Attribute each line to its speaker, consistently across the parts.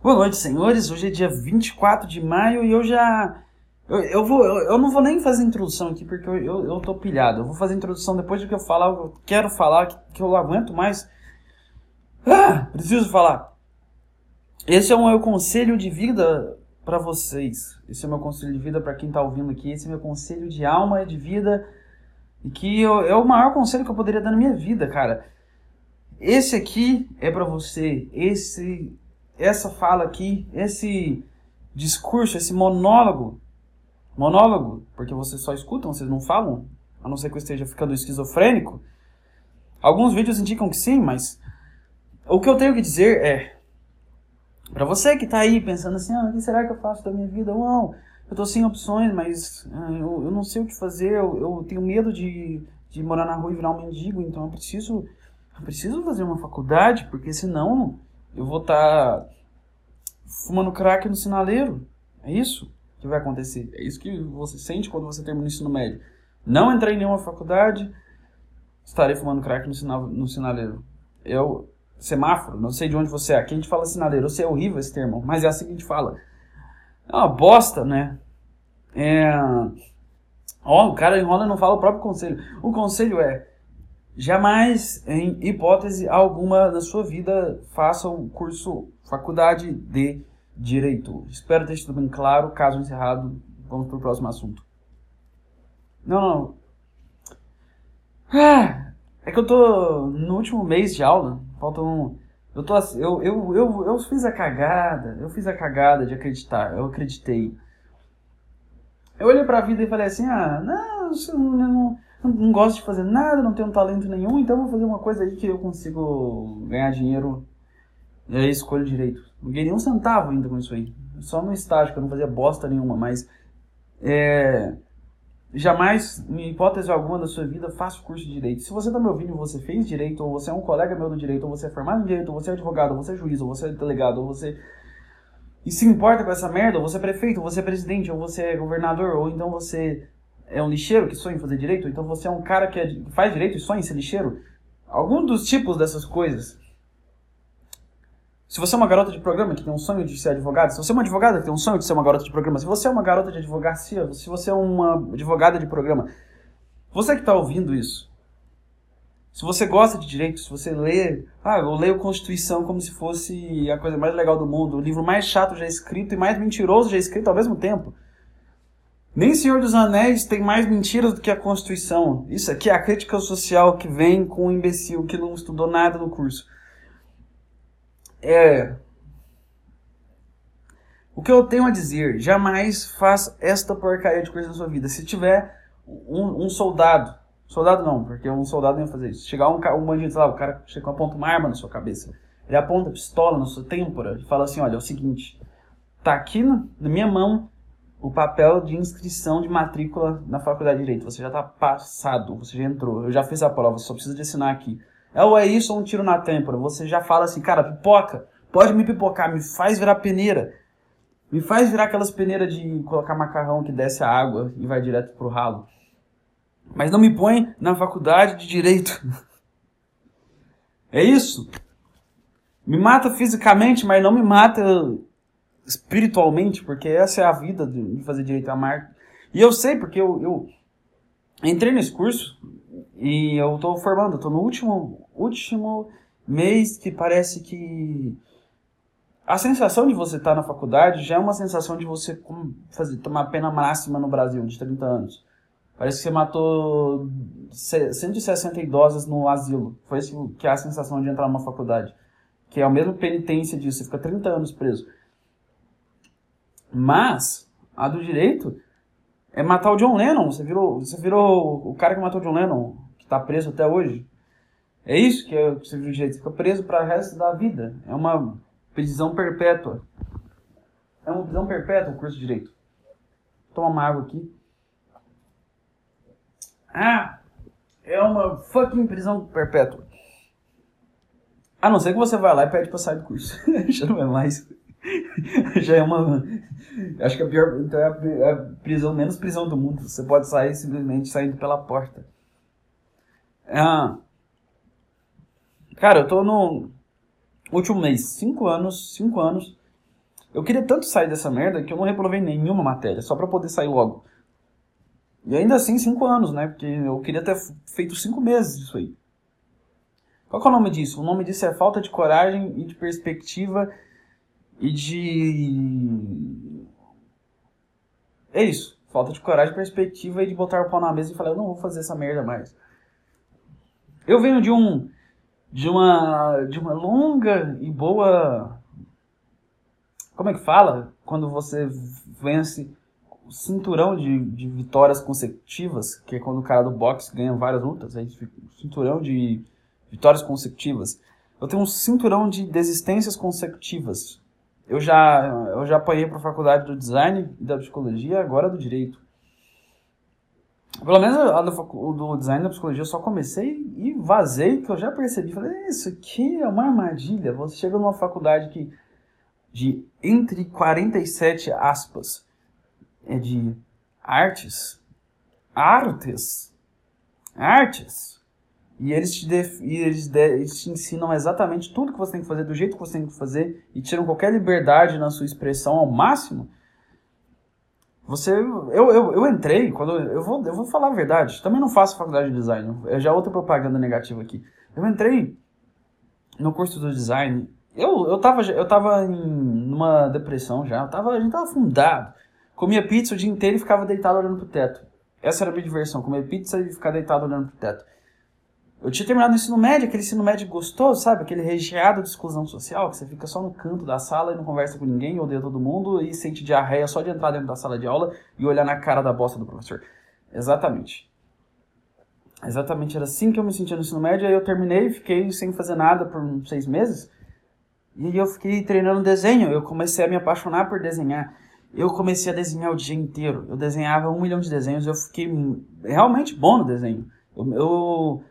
Speaker 1: Boa noite, senhores. Hoje é dia 24 de maio e eu já. Eu, eu, vou, eu, eu não vou nem fazer introdução aqui porque eu, eu, eu tô pilhado. Eu vou fazer introdução depois do que eu falar. Eu quero falar que, que eu aguento mais. Ah, preciso falar. Esse é o meu conselho de vida para vocês. Esse é o meu conselho de vida para quem tá ouvindo aqui. Esse é o meu conselho de alma, de vida. E que eu, é o maior conselho que eu poderia dar na minha vida, cara. Esse aqui é para você. Esse essa fala aqui, esse discurso, esse monólogo, monólogo, porque vocês só escutam, vocês não falam, a não ser que eu esteja ficando esquizofrênico. Alguns vídeos indicam que sim, mas o que eu tenho que dizer é para você que tá aí pensando assim, ah, o que será que eu faço da minha vida? Não, eu tô sem opções, mas ah, eu, eu não sei o que fazer, eu, eu tenho medo de, de morar na rua e virar um mendigo, então eu preciso, eu preciso fazer uma faculdade, porque senão eu vou estar tá fumando crack no sinaleiro. É isso que vai acontecer. É isso que você sente quando você termina o ensino médio. Não entrei em nenhuma faculdade, estarei fumando crack no, sinal, no sinaleiro. Eu, semáforo, não sei de onde você é. Aqui a gente fala sinaleiro. Eu sei, é horrível esse termo, mas é assim que a gente fala. É uma bosta, né? É... Ó, o cara enrola e não fala o próprio conselho. O conselho é Jamais, em hipótese alguma da sua vida, faça o curso faculdade de Direito. Espero ter sido bem claro. Caso encerrado, vamos para o próximo assunto. Não, não. Ah, é que eu tô no último mês de aula. Faltam. Eu, tô, eu, eu, eu, eu fiz a cagada. Eu fiz a cagada de acreditar. Eu acreditei. Eu olhei pra vida e falei assim: ah, não, não, não não gosto de fazer nada, não tenho talento nenhum, então vou fazer uma coisa aí que eu consigo ganhar dinheiro. E aí escolho direito. Não ganhei um centavo ainda com isso aí. Só no estágio, que eu não fazia bosta nenhuma, mas. É, jamais, em hipótese alguma da sua vida, faça o curso de direito. Se você está me ouvindo e você fez direito, ou você é um colega meu do direito, ou você é formado em direito, ou você é advogado, ou você é juiz, ou você é delegado, ou você. E se importa com essa merda, ou você é prefeito, ou você é presidente, ou você é governador, ou então você é um lixeiro que sonha em fazer direito, então você é um cara que, é, faz direito e sonha em ser lixeiro. Algum dos tipos dessas coisas. Se você é uma garota de programa que tem um sonho de ser advogada, se você é uma advogada que tem um sonho de ser uma garota de programa, se você é uma garota de advocacia, se você é uma advogada de programa, você que está ouvindo isso, se você gosta de direito, se você lê, ah, eu leio Constituição como se fosse a coisa mais legal do mundo, o livro mais chato já escrito e mais mentiroso já escrito ao mesmo tempo. Nem Senhor dos Anéis tem mais mentiras do que a Constituição. Isso aqui é a crítica social que vem com um imbecil que não estudou nada no curso. É. O que eu tenho a dizer, jamais faça esta porcaria de coisa na sua vida. Se tiver um, um soldado, soldado não, porque um soldado não ia fazer isso. Chegar um, um bandido, lá, o cara chega aponta uma arma na sua cabeça. Ele aponta a pistola na sua têmpora e fala assim: olha, é o seguinte, tá aqui na, na minha mão o papel de inscrição de matrícula na faculdade de Direito. Você já está passado, você já entrou, eu já fiz a prova, só precisa de assinar aqui. É ou é isso ou um tiro na têmpora. Você já fala assim, cara, pipoca, pode me pipocar, me faz virar peneira. Me faz virar aquelas peneiras de colocar macarrão que desce a água e vai direto pro ralo. Mas não me põe na faculdade de Direito. é isso? Me mata fisicamente, mas não me mata espiritualmente, porque essa é a vida de fazer direito a marca. E eu sei porque eu, eu entrei nesse curso e eu estou formando, estou no último, último mês que parece que a sensação de você estar tá na faculdade já é uma sensação de você fazer, tomar pena máxima no Brasil, de 30 anos. Parece que você matou 160 idosas no asilo. Foi isso que é a sensação de entrar numa faculdade. Que é a mesma penitência disso, você fica 30 anos preso. Mas, a do direito é matar o John Lennon. Você virou, você virou o cara que matou o John Lennon, que está preso até hoje. É isso que é, você virou direito. Você fica preso para o resto da vida. É uma prisão perpétua. É uma prisão perpétua o curso de direito. Toma uma água aqui. Ah, é uma fucking prisão perpétua. A não ser que você vai lá e pede pra sair do curso. Já não é mais. Já é uma. Acho que a pior. Então é a, é a prisão, menos prisão do mundo. Você pode sair simplesmente saindo pela porta. Ah, cara, eu tô no último mês, cinco anos, cinco anos, Eu queria tanto sair dessa merda que eu não reprovei nenhuma matéria, só pra poder sair logo. E ainda assim, cinco anos, né? Porque eu queria ter feito cinco meses disso aí. Qual é o nome disso? O nome disso é falta de coragem e de perspectiva e de. É isso. Falta de coragem, perspectiva e de botar o pau na mesa e falar, eu não vou fazer essa merda mais. Eu venho de um. De uma. De uma longa e boa. Como é que fala? Quando você vence o cinturão de, de vitórias consecutivas, que é quando o cara do boxe ganha várias lutas, aí fica o cinturão de vitórias consecutivas. Eu tenho um cinturão de desistências consecutivas. Eu já, eu já apanhei para a faculdade do design e da psicologia, agora do direito. Pelo menos a do, do design da psicologia eu só comecei e vazei, que eu já percebi. Falei, isso aqui é uma armadilha. Você chega numa faculdade que de entre 47 aspas é de artes, artes, artes, e eles te, def... e eles, de... eles te ensinam exatamente tudo que você tem que fazer, do jeito que você tem que fazer, e tiram qualquer liberdade na sua expressão ao máximo. Você. Eu, eu, eu entrei, quando. Eu vou, eu vou falar a verdade. Também não faço faculdade de design. É já outra propaganda negativa aqui. Eu entrei no curso do design. Eu, eu tava, eu tava em numa depressão já. Eu tava, a gente tava afundado. Comia pizza o dia inteiro e ficava deitado olhando pro teto. Essa era a minha diversão, comer pizza e ficar deitado olhando pro teto. Eu tinha terminado o ensino médio, aquele ensino médio gostoso, sabe? Aquele recheado de exclusão social, que você fica só no canto da sala e não conversa com ninguém, odeia todo mundo e sente diarreia só de entrar dentro da sala de aula e olhar na cara da bosta do professor. Exatamente. Exatamente, era assim que eu me sentia no ensino médio, aí eu terminei, fiquei sem fazer nada por uns seis meses, e eu fiquei treinando desenho, eu comecei a me apaixonar por desenhar. Eu comecei a desenhar o dia inteiro, eu desenhava um milhão de desenhos, eu fiquei realmente bom no desenho. eu, eu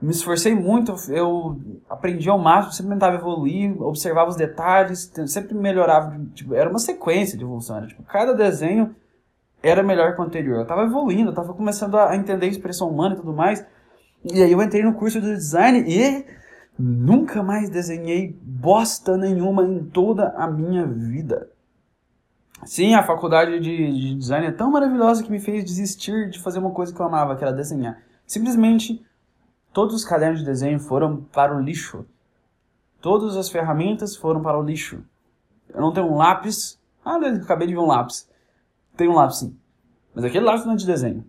Speaker 1: me esforcei muito, eu aprendi ao máximo, sempre tentava evoluir, observava os detalhes, sempre melhorava. Tipo, era uma sequência de evolução. Era, tipo, cada desenho era melhor que o anterior. Eu estava evoluindo, eu estava começando a entender a expressão humana e tudo mais. E aí eu entrei no curso de design e nunca mais desenhei bosta nenhuma em toda a minha vida. Sim, a faculdade de, de design é tão maravilhosa que me fez desistir de fazer uma coisa que eu amava, que era desenhar. Simplesmente Todos os cadernos de desenho foram para o lixo. Todas as ferramentas foram para o lixo. Eu não tenho um lápis. Ah, acabei de ver um lápis. Tenho um lápis sim. Mas aquele lápis não é de desenho.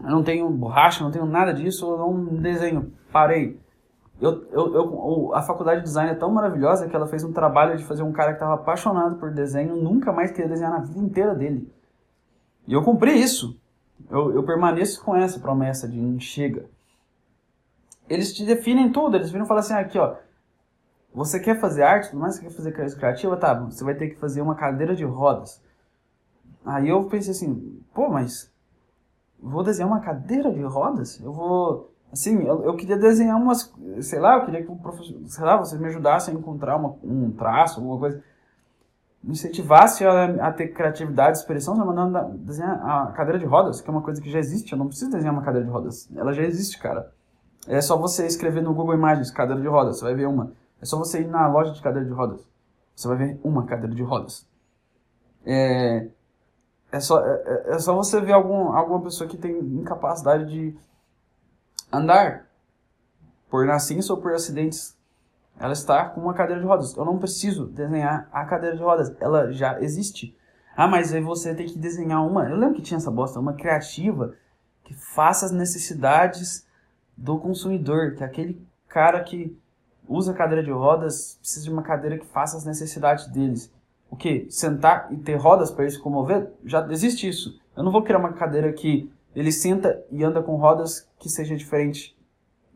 Speaker 1: Eu não tenho borracha, não tenho nada disso, eu não desenho. Parei. Eu, eu, eu, a faculdade de design é tão maravilhosa que ela fez um trabalho de fazer um cara que estava apaixonado por desenho nunca mais queria desenhar na vida inteira dele. E eu cumpri isso. Eu, eu permaneço com essa promessa de chega eles te definem tudo, eles viram falam assim, aqui ó, você quer fazer arte, tudo mais, você quer fazer criativa, tá, você vai ter que fazer uma cadeira de rodas. Aí eu pensei assim, pô, mas vou desenhar uma cadeira de rodas? Eu vou, assim, eu, eu queria desenhar umas, sei lá, eu queria que o professor, sei lá, você me ajudasse a encontrar uma, um traço, alguma coisa, me incentivasse a, a ter criatividade, expressão, me mandando desenhar a cadeira de rodas, que é uma coisa que já existe, eu não preciso desenhar uma cadeira de rodas, ela já existe, cara. É só você escrever no Google Imagens cadeira de rodas, você vai ver uma. É só você ir na loja de cadeira de rodas, você vai ver uma cadeira de rodas. É, é, só, é, é, é só você ver algum, alguma pessoa que tem incapacidade de andar por nascença ou por acidentes. Ela está com uma cadeira de rodas. Eu não preciso desenhar a cadeira de rodas, ela já existe. Ah, mas aí você tem que desenhar uma. Eu lembro que tinha essa bosta, uma criativa que faça as necessidades do consumidor, que é aquele cara que usa cadeira de rodas precisa de uma cadeira que faça as necessidades deles. O que? Sentar e ter rodas para ele se comover? Já existe isso. Eu não vou criar uma cadeira que ele senta e anda com rodas que seja diferente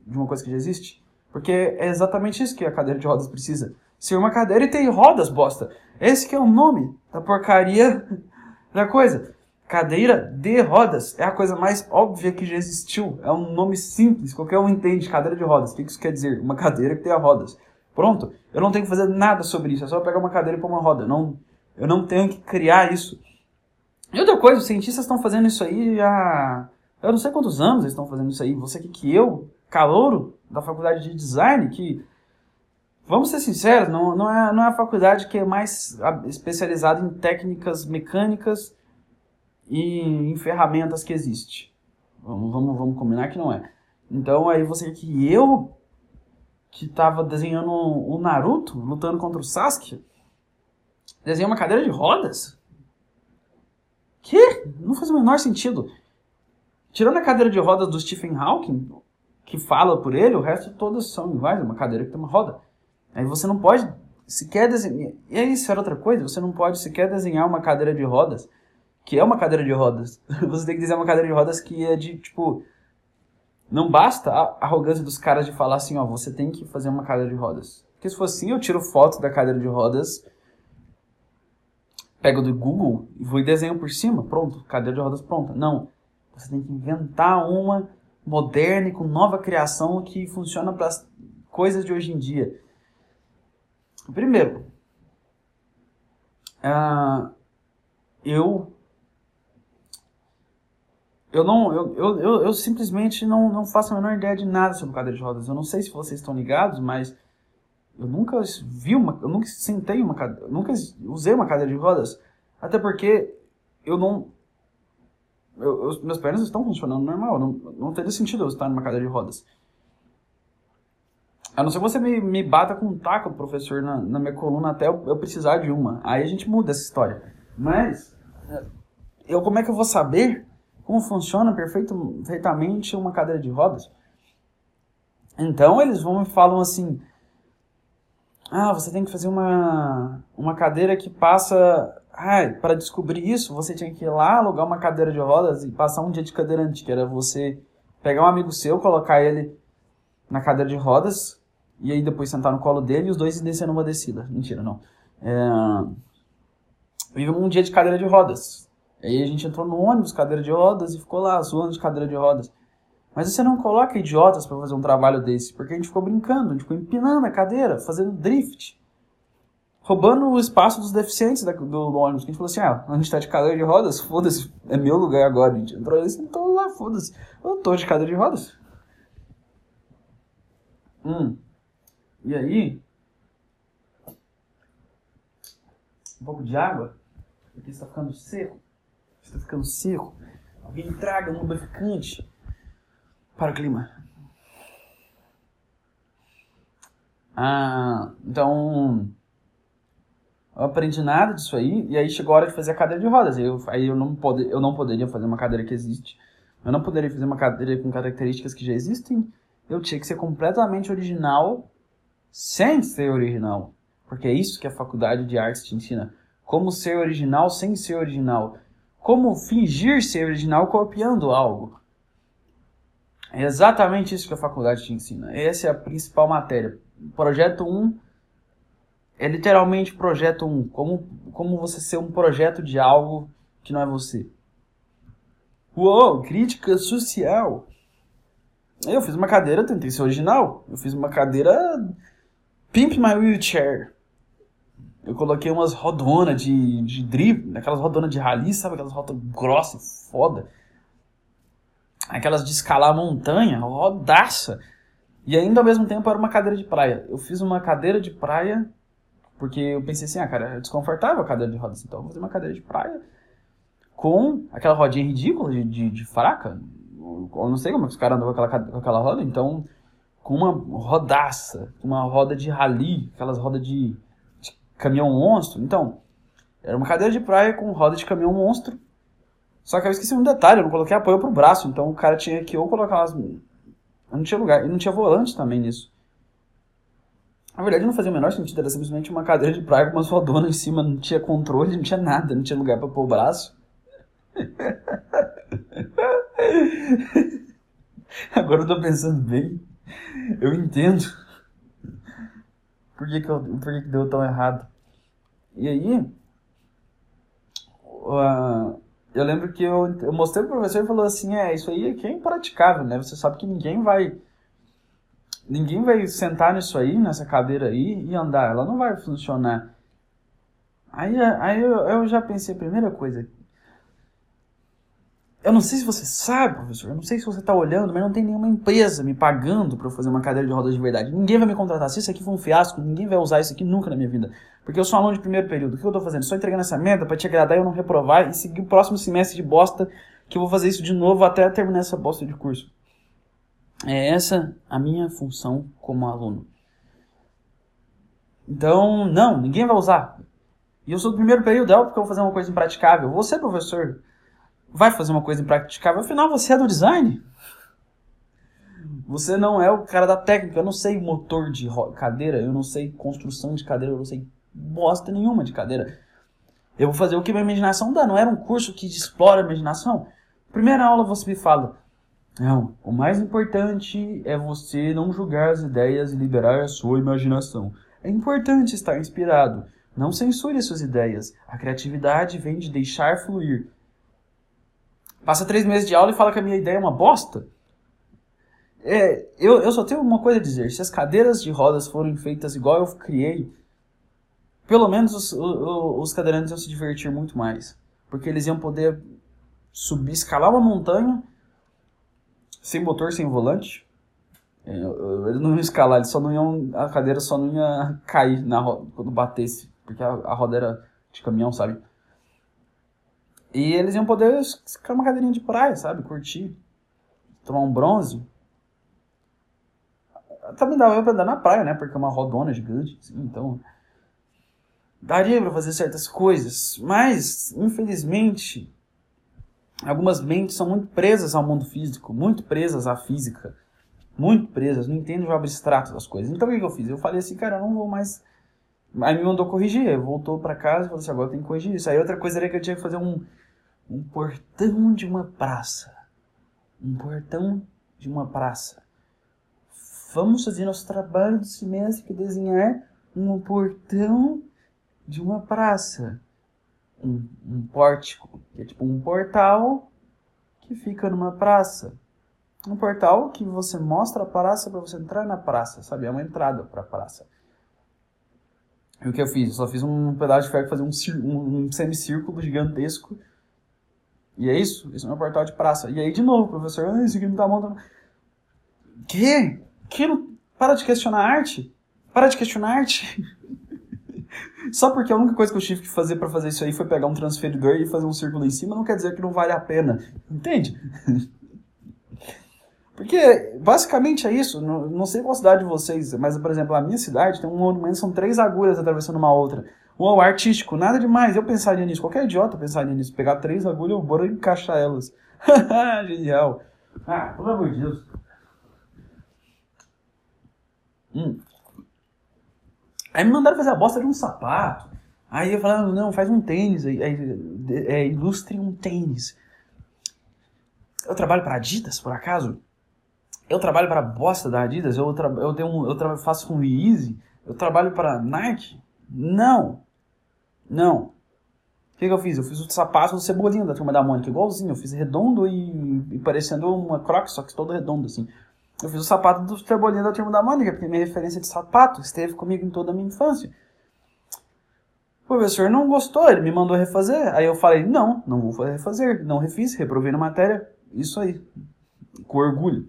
Speaker 1: de uma coisa que já existe. Porque é exatamente isso que a cadeira de rodas precisa. Ser uma cadeira e ter rodas, bosta. Esse que é o nome da porcaria da coisa. Cadeira de rodas é a coisa mais óbvia que já existiu. É um nome simples, qualquer um entende. Cadeira de rodas. O que isso quer dizer? Uma cadeira que tenha rodas. Pronto. Eu não tenho que fazer nada sobre isso. É só pegar uma cadeira e pôr uma roda. Não, eu não tenho que criar isso. E outra coisa, os cientistas estão fazendo isso aí há. Eu não sei quantos anos eles estão fazendo isso aí. Você aqui que eu, calouro da faculdade de design, que Vamos ser sinceros, não, não, é, não é a faculdade que é mais especializada em técnicas mecânicas e em ferramentas que existe. Vamos, vamos, vamos combinar que não é. Então aí você que eu que tava desenhando o Naruto lutando contra o Sasuke, desenhei uma cadeira de rodas? Que? Não faz o menor sentido. Tirando a cadeira de rodas do Stephen Hawking, que fala por ele, o resto todas são iguais, é uma cadeira que tem uma roda. Aí você não pode sequer desenhar. E isso era outra coisa, você não pode sequer desenhar uma cadeira de rodas, que é uma cadeira de rodas. Você tem que desenhar uma cadeira de rodas que é de, tipo. Não basta a arrogância dos caras de falar assim, ó, você tem que fazer uma cadeira de rodas. Porque se for assim, eu tiro foto da cadeira de rodas, pego do Google e vou e desenho por cima, pronto, cadeira de rodas pronta. Não. Você tem que inventar uma moderna e com nova criação que funciona para as coisas de hoje em dia. Primeiro, uh, eu eu não eu, eu, eu, eu, simplesmente não, não faço a menor ideia de nada sobre cadeira de rodas. Eu não sei se vocês estão ligados, mas eu nunca vi uma, eu nunca sentei uma cadeira, nunca usei uma cadeira de rodas, até porque eu não eu, eu, meus pernas estão funcionando normal, não, não teria sentido eu estar numa cadeira de rodas. A não ser que você me, me bata com um taco, professor, na, na minha coluna até eu, eu, precisar de uma. Aí a gente muda essa história. Mas, eu como é que eu vou saber como funciona perfeito, perfeitamente uma cadeira de rodas? Então eles vão e falam assim: Ah, você tem que fazer uma, uma cadeira que passa. Ah, para descobrir isso, você tinha que ir lá alugar uma cadeira de rodas e passar um dia de cadeirante, que era você pegar um amigo seu, colocar ele na cadeira de rodas, e aí depois sentar no colo dele e os dois descer numa descida. Mentira, não. É... Vivemos um dia de cadeira de rodas. Aí a gente entrou no ônibus, cadeira de rodas, e ficou lá zoando de cadeira de rodas. Mas você não coloca idiotas para fazer um trabalho desse, porque a gente ficou brincando, a gente ficou empinando a cadeira, fazendo drift. Roubando o espaço dos deficientes do, do ônibus. A gente falou assim, ah, a gente tá de cadeira de rodas, foda-se, é meu lugar agora. A gente entrou e sentou lá, foda-se. Eu tô de cadeira de rodas. Hum. E aí, um pouco de água, porque está ficando seco. Está ficando seco. Alguém traga um lubrificante para o clima. Ah, então, eu aprendi nada disso aí, e aí chegou a hora de fazer a cadeira de rodas. Eu, aí eu não, pode, eu não poderia fazer uma cadeira que existe. Eu não poderia fazer uma cadeira com características que já existem. Eu tinha que ser completamente original sem ser original. Porque é isso que a faculdade de artes te ensina. Como ser original sem ser original. Como fingir ser original copiando algo. É exatamente isso que a faculdade te ensina. Essa é a principal matéria. Projeto 1 é literalmente projeto 1. Como, como você ser um projeto de algo que não é você. Uou, crítica social. Eu fiz uma cadeira, tentei ser original. Eu fiz uma cadeira Pimp My Wheelchair. Eu coloquei umas rodonas de, de drible, aquelas rodonas de rally, sabe? Aquelas rodas grossas, foda. Aquelas de escalar montanha, rodaça. E ainda ao mesmo tempo era uma cadeira de praia. Eu fiz uma cadeira de praia porque eu pensei assim, ah, cara, é desconfortável a cadeira de rodas, então eu vou fazer uma cadeira de praia com aquela rodinha ridícula de, de, de fraca. Eu não sei como é os caras andam com aquela, com aquela roda, então com uma rodaça, uma roda de rally, aquelas rodas de caminhão monstro. Então, era uma cadeira de praia com roda de caminhão monstro. Só que eu esqueci um detalhe, eu não coloquei apoio pro braço, então o cara tinha que ou colocar. Eu não tinha lugar, e não tinha volante também nisso. Na verdade não fazia o menor sentido, era simplesmente uma cadeira de praia com umas rodonas em cima, não tinha controle, não tinha nada, não tinha lugar para pôr o braço. Agora eu tô pensando bem. Eu entendo. Por que, que, eu, por que, que deu tão errado? E aí, uh, eu lembro que eu, eu mostrei pro professor e falou assim, é, isso aí aqui é impraticável, né? Você sabe que ninguém vai ninguém vai sentar nisso aí, nessa cadeira aí e andar, ela não vai funcionar. Aí, aí eu, eu já pensei, primeira coisa, Eu não sei se você sabe, professor, eu não sei se você está olhando, mas não tem nenhuma empresa me pagando para eu fazer uma cadeira de rodas de verdade. Ninguém vai me contratar. Se isso aqui for um fiasco, ninguém vai usar isso aqui nunca na minha vida. Porque eu sou aluno de primeiro período. O que eu estou fazendo? Só entregando essa merda para te agradar e eu não reprovar e seguir o próximo semestre de bosta que eu vou fazer isso de novo até terminar essa bosta de curso. É essa a minha função como aluno. Então, não, ninguém vai usar. E eu sou do primeiro período, é óbvio que eu vou fazer uma coisa impraticável. Você, professor, vai fazer uma coisa impraticável. Afinal, você é do design. Você não é o cara da técnica. Eu não sei motor de cadeira, eu não sei construção de cadeira, eu não sei bosta nenhuma de cadeira. Eu vou fazer o que minha imaginação dá. Não era um curso que explora a imaginação. Primeira aula você me fala. Não, o mais importante é você não julgar as ideias e liberar a sua imaginação. É importante estar inspirado. Não censure suas ideias. A criatividade vem de deixar fluir. Passa três meses de aula e fala que a minha ideia é uma bosta? É, eu, eu só tenho uma coisa a dizer. Se as cadeiras de rodas forem feitas igual eu criei, pelo menos os, os, os cadeirantes iam se divertir muito mais. Porque eles iam poder subir, escalar uma montanha sem motor, sem volante. É, eles não iam escalar, eles só não iam. A cadeira só não ia cair na roda, quando batesse. Porque a, a roda era de caminhão, sabe? E eles iam poder ficar uma cadeirinha de praia, sabe? Curtir. Tomar um bronze. Também dava pra andar na praia, né? Porque é uma rodona gigante, assim, então. Daria pra fazer certas coisas. Mas, infelizmente, algumas mentes são muito presas ao mundo físico, muito presas à física. Muito presas, não entendem o abstrato das coisas. Então o que eu fiz? Eu falei assim, cara, eu não vou mais. Aí me mandou corrigir, voltou para casa e falou assim: agora tem que corrigir isso. Aí outra coisa era que eu tinha que fazer um, um portão de uma praça. Um portão de uma praça. Vamos fazer nosso trabalho do semestre que desenhar um portão de uma praça. Um, um pórtico, que é tipo um portal que fica numa praça. Um portal que você mostra a praça para você entrar na praça, sabe? É uma entrada para a praça. E o que eu fiz? Eu só fiz um pedaço de ferro fazia um, um, um semicírculo gigantesco e é isso, esse é o meu portal de praça. E aí, de novo, professor, ah, isso aqui não tá montando. Que? Que não... Para de questionar arte? Para de questionar arte? Só porque a única coisa que eu tive que fazer para fazer isso aí foi pegar um transferidor e fazer um círculo em cima, não quer dizer que não vale a pena. Entende? Porque basicamente é isso. Não, não sei qual cidade de vocês, mas por exemplo, a minha cidade tem um monumento, são três agulhas atravessando uma outra. Uau, artístico, nada demais. Eu pensaria nisso. Qualquer idiota pensaria nisso. Pegar três agulhas e bora encaixar elas. Genial. Ah, pelo amor de Deus. Hum. Aí me mandaram fazer a bosta de um sapato. Aí eu falei, não, faz um tênis. Aí, é, ilustre um tênis. Eu trabalho para Adidas, por acaso? Eu trabalho para a bosta da Adidas? Eu, eu, tenho um, eu faço com o Easy? Eu trabalho para Nike? Não. Não. O que, que eu fiz? Eu fiz o sapato do Cebolinha da Turma da Mônica, igualzinho. Eu fiz redondo e, e parecendo uma croc, só que todo redondo, assim. Eu fiz o sapato do Cebolinha da Turma da Mônica, porque minha referência de sapato esteve comigo em toda a minha infância. O professor não gostou, ele me mandou refazer. Aí eu falei, não, não vou refazer. Não refiz, reprovei na matéria. Isso aí. Com orgulho.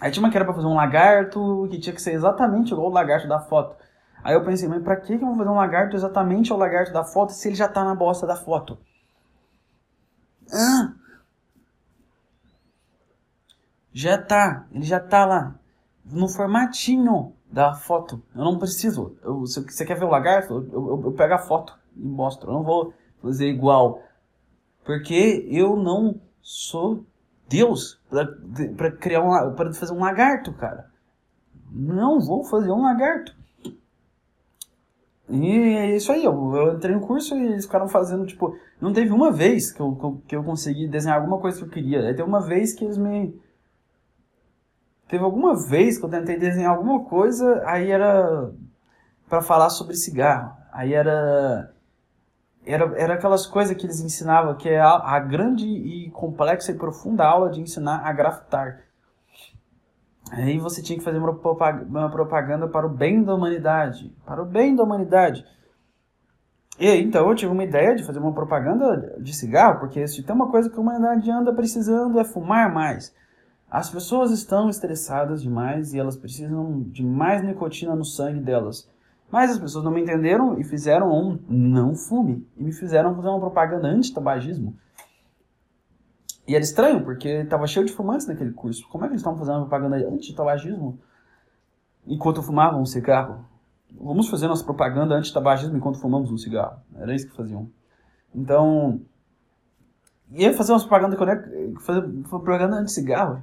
Speaker 1: Aí tinha uma que era pra fazer um lagarto, que tinha que ser exatamente igual o lagarto da foto. Aí eu pensei, mas pra que eu vou fazer um lagarto exatamente ao lagarto da foto se ele já tá na bosta da foto? Ah! Já tá, ele já tá lá. No formatinho da foto. Eu não preciso. Eu, se você quer ver o lagarto, eu, eu, eu pego a foto e mostro. Eu não vou fazer igual. Porque eu não sou Deus para criar um, para fazer um lagarto, cara. Não vou fazer um lagarto. E é isso aí, eu, eu entrei no curso e eles ficaram fazendo, tipo, não teve uma vez que eu, que eu, consegui desenhar alguma coisa que eu queria. Aí teve uma vez que eles me. Teve alguma vez que eu tentei desenhar alguma coisa, aí era para falar sobre cigarro. Aí era. Era, era aquelas coisas que eles ensinavam, que é a, a grande e complexa e profunda aula de ensinar a grafitar. Aí você tinha que fazer uma propaganda para o bem da humanidade. Para o bem da humanidade. E aí, então, eu tive uma ideia de fazer uma propaganda de cigarro, porque se tem uma coisa que a humanidade anda precisando é fumar mais. As pessoas estão estressadas demais e elas precisam de mais nicotina no sangue delas. Mas as pessoas não me entenderam e fizeram um não fume. E me fizeram fazer uma propaganda anti-tabagismo. E era estranho, porque estava cheio de fumantes naquele curso. Como é que eles estavam fazendo propaganda anti-tabagismo enquanto fumavam um cigarro? Vamos fazer nossa propaganda anti-tabagismo enquanto fumamos um cigarro. Era isso que faziam. Então, ia fazer uma propaganda, fazer propaganda anti-cigarro.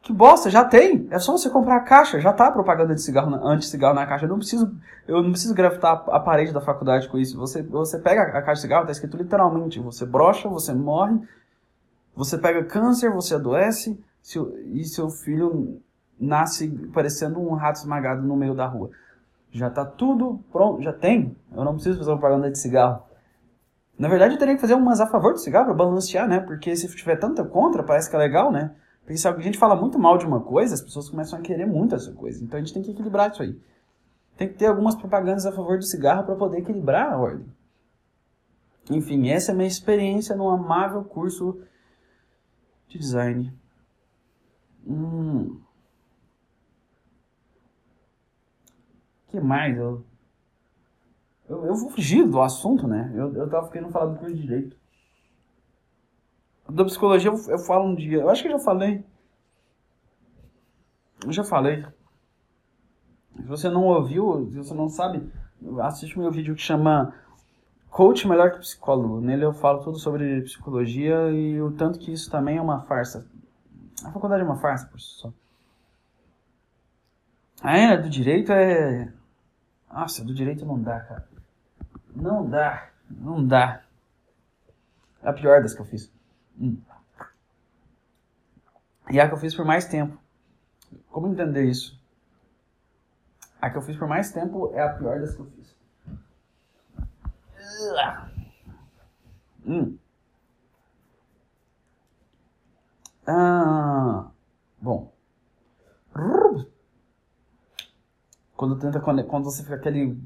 Speaker 1: Que bosta, já tem. É só você comprar a caixa, já tá a propaganda de cigarro, anti-cigarro na caixa. Eu não preciso, eu não preciso grafitar a parede da faculdade com isso. Você, você pega a caixa de cigarro, tá escrito literalmente, você brocha, você morre, você pega câncer, você adoece, e seu filho nasce parecendo um rato esmagado no meio da rua. Já tá tudo pronto, já tem. Eu não preciso fazer propaganda de cigarro. Na verdade, eu teria que fazer umas a favor do cigarro para balancear, né? Porque se tiver tanta contra, parece que é legal, né? Porque se a gente fala muito mal de uma coisa, as pessoas começam a querer muito essa coisa. Então a gente tem que equilibrar isso aí. Tem que ter algumas propagandas a favor do cigarro para poder equilibrar a ordem. Enfim, essa é a minha experiência num amável curso de design. Hum. que mais? Eu, eu, eu vou fugir do assunto, né? Eu, eu tava querendo falar do curso de direito. Da psicologia eu, eu falo um dia. Eu acho que eu já falei. Eu já falei. Se você não ouviu, se você não sabe, assiste o meu vídeo que chama Coach Melhor que Psicólogo. Nele eu falo tudo sobre psicologia e o tanto que isso também é uma farsa. A faculdade é uma farsa por si só. A área do direito é. Nossa, do direito não dá, cara. Não dá. Não dá. É a pior das que eu fiz. Hum. E a que eu fiz por mais tempo. Como entender isso? A que eu fiz por mais tempo é a pior das que eu fiz. Hum. Ah, bom. Quando tenta quando você fica aquele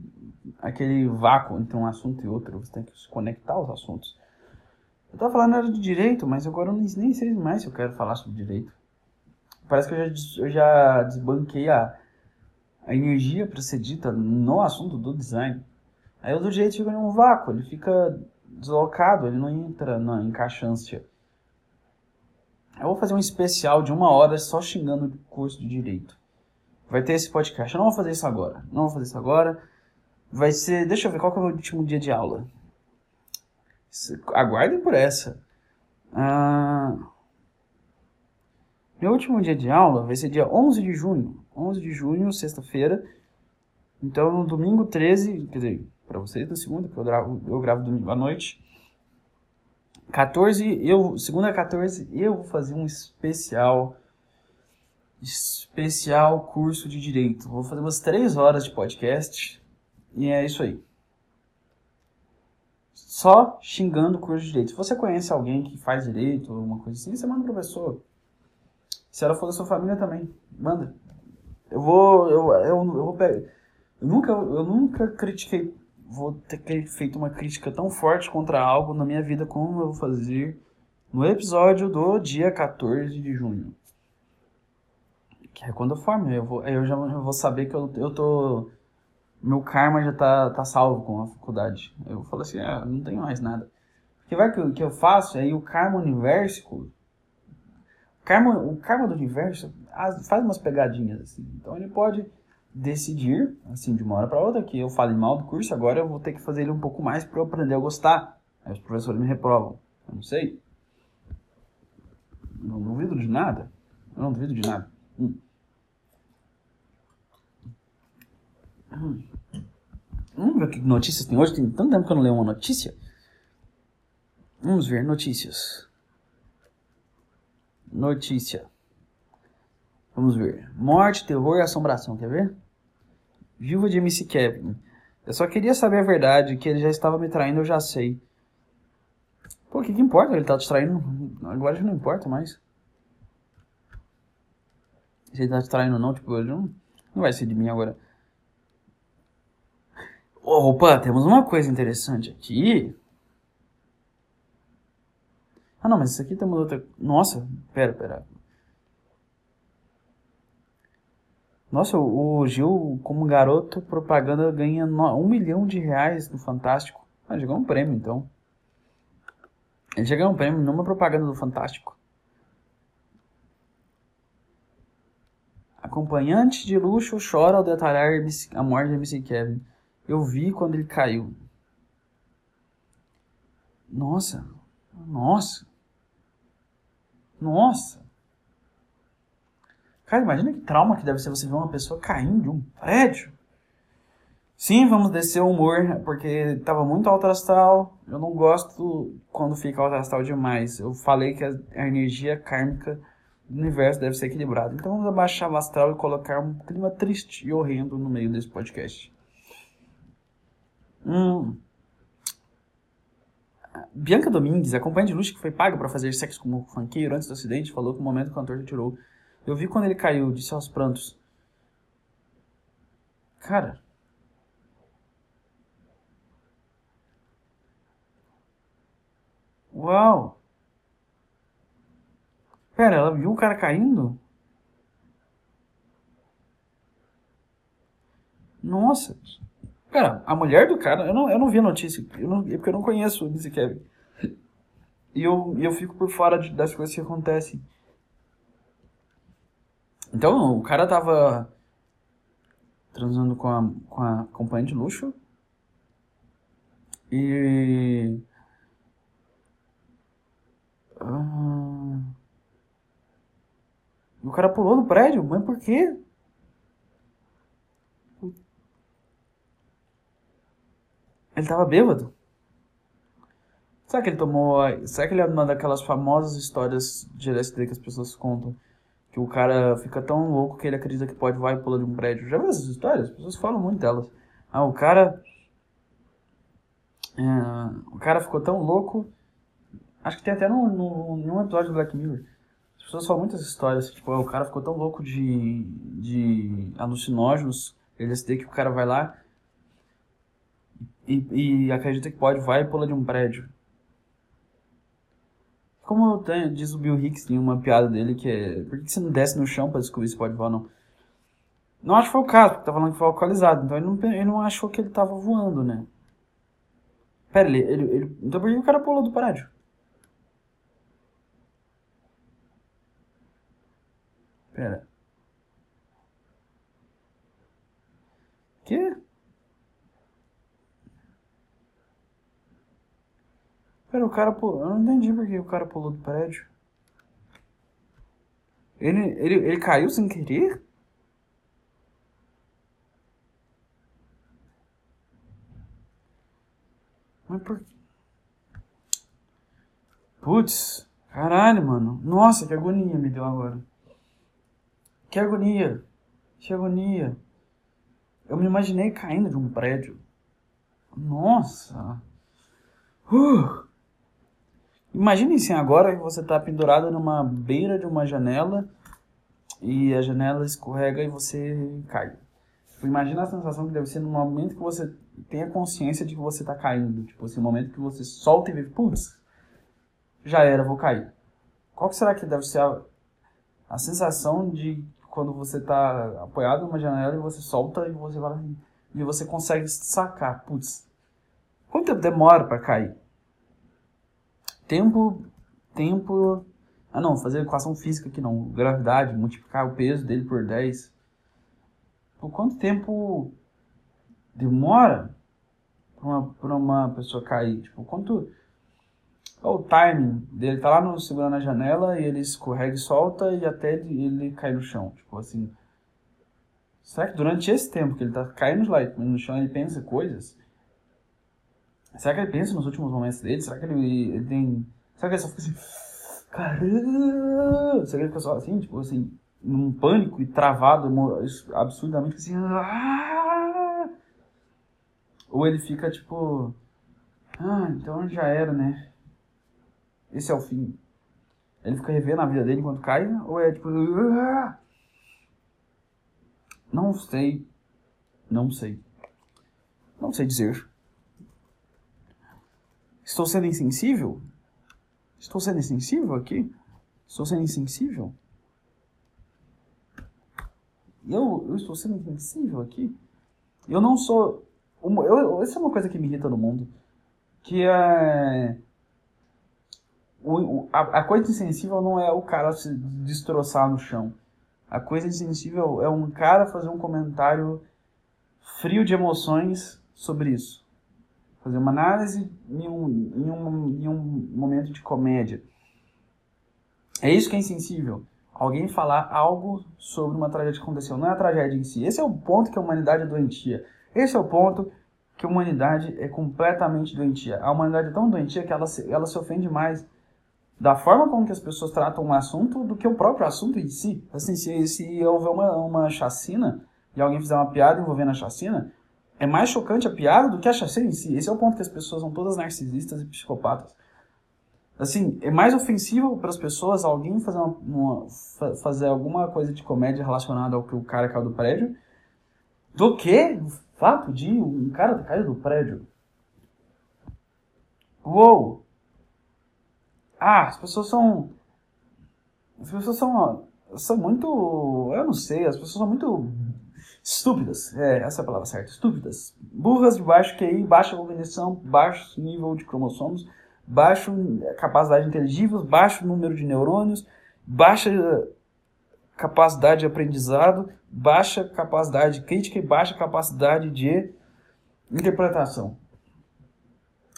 Speaker 1: aquele vácuo entre um assunto e outro, você tem que conectar os assuntos. Eu tava falando era de direito, mas agora eu nem, nem sei mais se eu quero falar sobre direito. Parece que eu já, eu já desbanquei a, a energia para ser dita no assunto do design. Aí o direito fica em um vácuo, ele fica deslocado, ele não entra na encaixância. Eu vou fazer um especial de uma hora só xingando o curso de direito. Vai ter esse podcast. Eu não vou fazer isso agora. Não vou fazer isso agora. Vai ser. Deixa eu ver qual que é o meu último dia de aula. Aguardem por essa. Ah, meu último dia de aula vai ser dia 11 de junho. 11 de junho, sexta-feira. Então, no domingo 13, quer dizer, para vocês na segunda, que eu gravo, eu gravo domingo à noite. 14, eu, segunda 14, eu vou fazer um especial especial curso de direito. Vou fazer umas 3 horas de podcast e é isso aí só xingando o curso de direito. Se você conhece alguém que faz direito alguma coisa assim, você manda pro pessoa. Se ela for da sua família também, manda. Eu vou. Eu, eu, eu vou pegar. Eu nunca, eu nunca critiquei. Vou ter feito uma crítica tão forte contra algo na minha vida como eu vou fazer no episódio do dia 14 de junho. Que é quando eu formo. Eu, vou, eu já vou saber que eu, eu tô meu karma já tá, tá salvo com a faculdade. Eu falo assim, ah, não tenho mais nada. Porque vai que o que eu faço, aí o karma universo, karma, o karma do universo faz umas pegadinhas assim. Então ele pode decidir, assim, de uma hora para outra, que eu fale mal do curso, agora eu vou ter que fazer ele um pouco mais para eu aprender a gostar. Aí os professores me reprovam. Eu não sei. Não duvido de nada. Eu não duvido de nada. Hum. Hum. Vamos ver que notícias tem hoje. Tem tanto tempo que eu não leio uma notícia. Vamos ver notícias. Notícia. Vamos ver. Morte, terror e assombração. Quer ver? Viúva de MC Kevin. Eu só queria saber a verdade, que ele já estava me traindo, eu já sei. Pô, o que, que importa? Ele tá te traindo. Agora já não importa mais. Se ele tá te traindo ou não, tipo, não, não vai ser de mim agora. Opa, temos uma coisa interessante aqui. Ah, não, mas isso aqui temos outra. Nossa, pera, pera. Nossa, o Gil, como garoto propaganda, ganha um milhão de reais no Fantástico. Ah, já ganhou um prêmio, então. Ele já ganhou um prêmio numa propaganda do Fantástico. Acompanhante de luxo chora ao detalhar a morte de MC Kevin. Eu vi quando ele caiu. Nossa. Nossa. Nossa. Cara, imagina que trauma que deve ser você ver uma pessoa caindo de um prédio. Sim, vamos descer o humor, porque tava muito alto astral. Eu não gosto quando fica alto astral demais. Eu falei que a, a energia kármica do universo deve ser equilibrada. Então vamos abaixar o astral e colocar um clima triste e horrendo no meio desse podcast. Hum. Bianca Domingues, acompanhante de luxo que foi paga para fazer sexo como funkeiro antes do acidente, falou que o momento que o cantor retirou. Eu vi quando ele caiu, disse aos prantos. Cara. Uau! Pera, ela viu o cara caindo? Nossa. Cara, a mulher do cara, eu não, eu não vi a notícia, eu não, é porque eu não conheço o Kevin. E eu, eu fico por fora de, das coisas que acontecem. Então, o cara tava transando com a, com a companhia de luxo. E. Ah, o cara pulou do prédio, mas por quê? Ele tava bêbado. Será que ele tomou. Será que ele é uma daquelas famosas histórias de LSD que as pessoas contam? Que o cara fica tão louco que ele acredita que pode voar e pular de um prédio. Já viu essas histórias? As pessoas falam muito delas. Ah, o cara. É, o cara ficou tão louco. Acho que tem até no, no, num episódio do Black Mirror. As pessoas falam muitas histórias. Tipo, o cara ficou tão louco de, de alucinógenos, LSD, que o cara vai lá e, e acredita que pode, vai e pula de um prédio. Como tem, diz o Bill Hicks, tem uma piada dele que é: por que você não desce no chão para descobrir se pode voar ou não? Não acho que foi o caso, porque tá falando que foi localizado, então ele não, ele não achou que ele tava voando, né? Pera, ele, ele, ele, então por que o cara pulou do prédio? Pera. Que? Pera, o cara pulou. Eu não entendi porque o cara pulou do prédio. Ele, ele, ele caiu sem querer? Mas por Putz, caralho, mano. Nossa, que agonia me deu agora. Que agonia. Que agonia. Eu me imaginei caindo de um prédio. Nossa. Uh. Imagine assim, agora que você está pendurado numa beira de uma janela e a janela escorrega e você cai. Tipo, imagina a sensação que deve ser no momento que você tem a consciência de que você está caindo. Tipo assim, no momento que você solta e vê, putz, já era, vou cair. Qual que será que deve ser a, a sensação de quando você está apoiado numa janela e você solta e você vai e você consegue sacar, putz, quanto tempo demora para cair? Tempo, tempo... Ah não, fazer equação física aqui não. Gravidade, multiplicar o peso dele por 10. Por quanto tempo demora para uma, uma pessoa cair? Tipo, quanto... O timing dele? Tá lá no, segurando a janela e ele escorrega e solta e até ele, ele cai no chão. Tipo assim... Será que durante esse tempo que ele tá caindo no chão ele pensa coisas? Será que ele pensa nos últimos momentos dele? Será que ele, ele tem. Será que ele só fica assim. Caramba! Será que ele fica só assim, tipo assim, num pânico e travado absurdamente assim. Ah! Ou ele fica tipo. Ah, então já era, né? Esse é o fim. Ele fica revendo a vida dele enquanto cai? Ou é tipo. Ah! Não sei. Não sei. Não sei dizer. Estou sendo insensível? Estou sendo insensível aqui? Estou sendo insensível? Eu, eu estou sendo insensível aqui? Eu não sou. Eu, eu, essa é uma coisa que me irrita no mundo. Que é. O, a, a coisa insensível não é o cara se destroçar no chão. A coisa insensível é um cara fazer um comentário frio de emoções sobre isso. Fazer uma análise em um, em um, em um momento de comédia. É isso que é insensível. Alguém falar algo sobre uma tragédia que aconteceu, não é a tragédia em si. Esse é o ponto que a humanidade é doentia. Esse é o ponto que a humanidade é completamente doentia. A humanidade é tão doentia que ela se, ela se ofende mais da forma como que as pessoas tratam um assunto do que o próprio assunto em si. Assim, se, se houver uma, uma chacina e alguém fizer uma piada envolvendo a chacina, é mais chocante a piada do que a chacina em si. Esse é o ponto que as pessoas são todas narcisistas e psicopatas. Assim, é mais ofensivo para as pessoas alguém fazer, uma, uma, fazer alguma coisa de comédia relacionada ao que o cara caiu do prédio do que o fato de um cara ter caído do prédio. Uou! Ah, as pessoas são. As pessoas são. São muito. Eu não sei, as pessoas são muito estúpidas. É, essa é a palavra certa. Estúpidas. Burras de baixo QI, baixa cognição, baixo nível de cromossomos, baixo capacidade inteligível, baixo número de neurônios, baixa capacidade de aprendizado, baixa capacidade crítica e baixa capacidade de interpretação.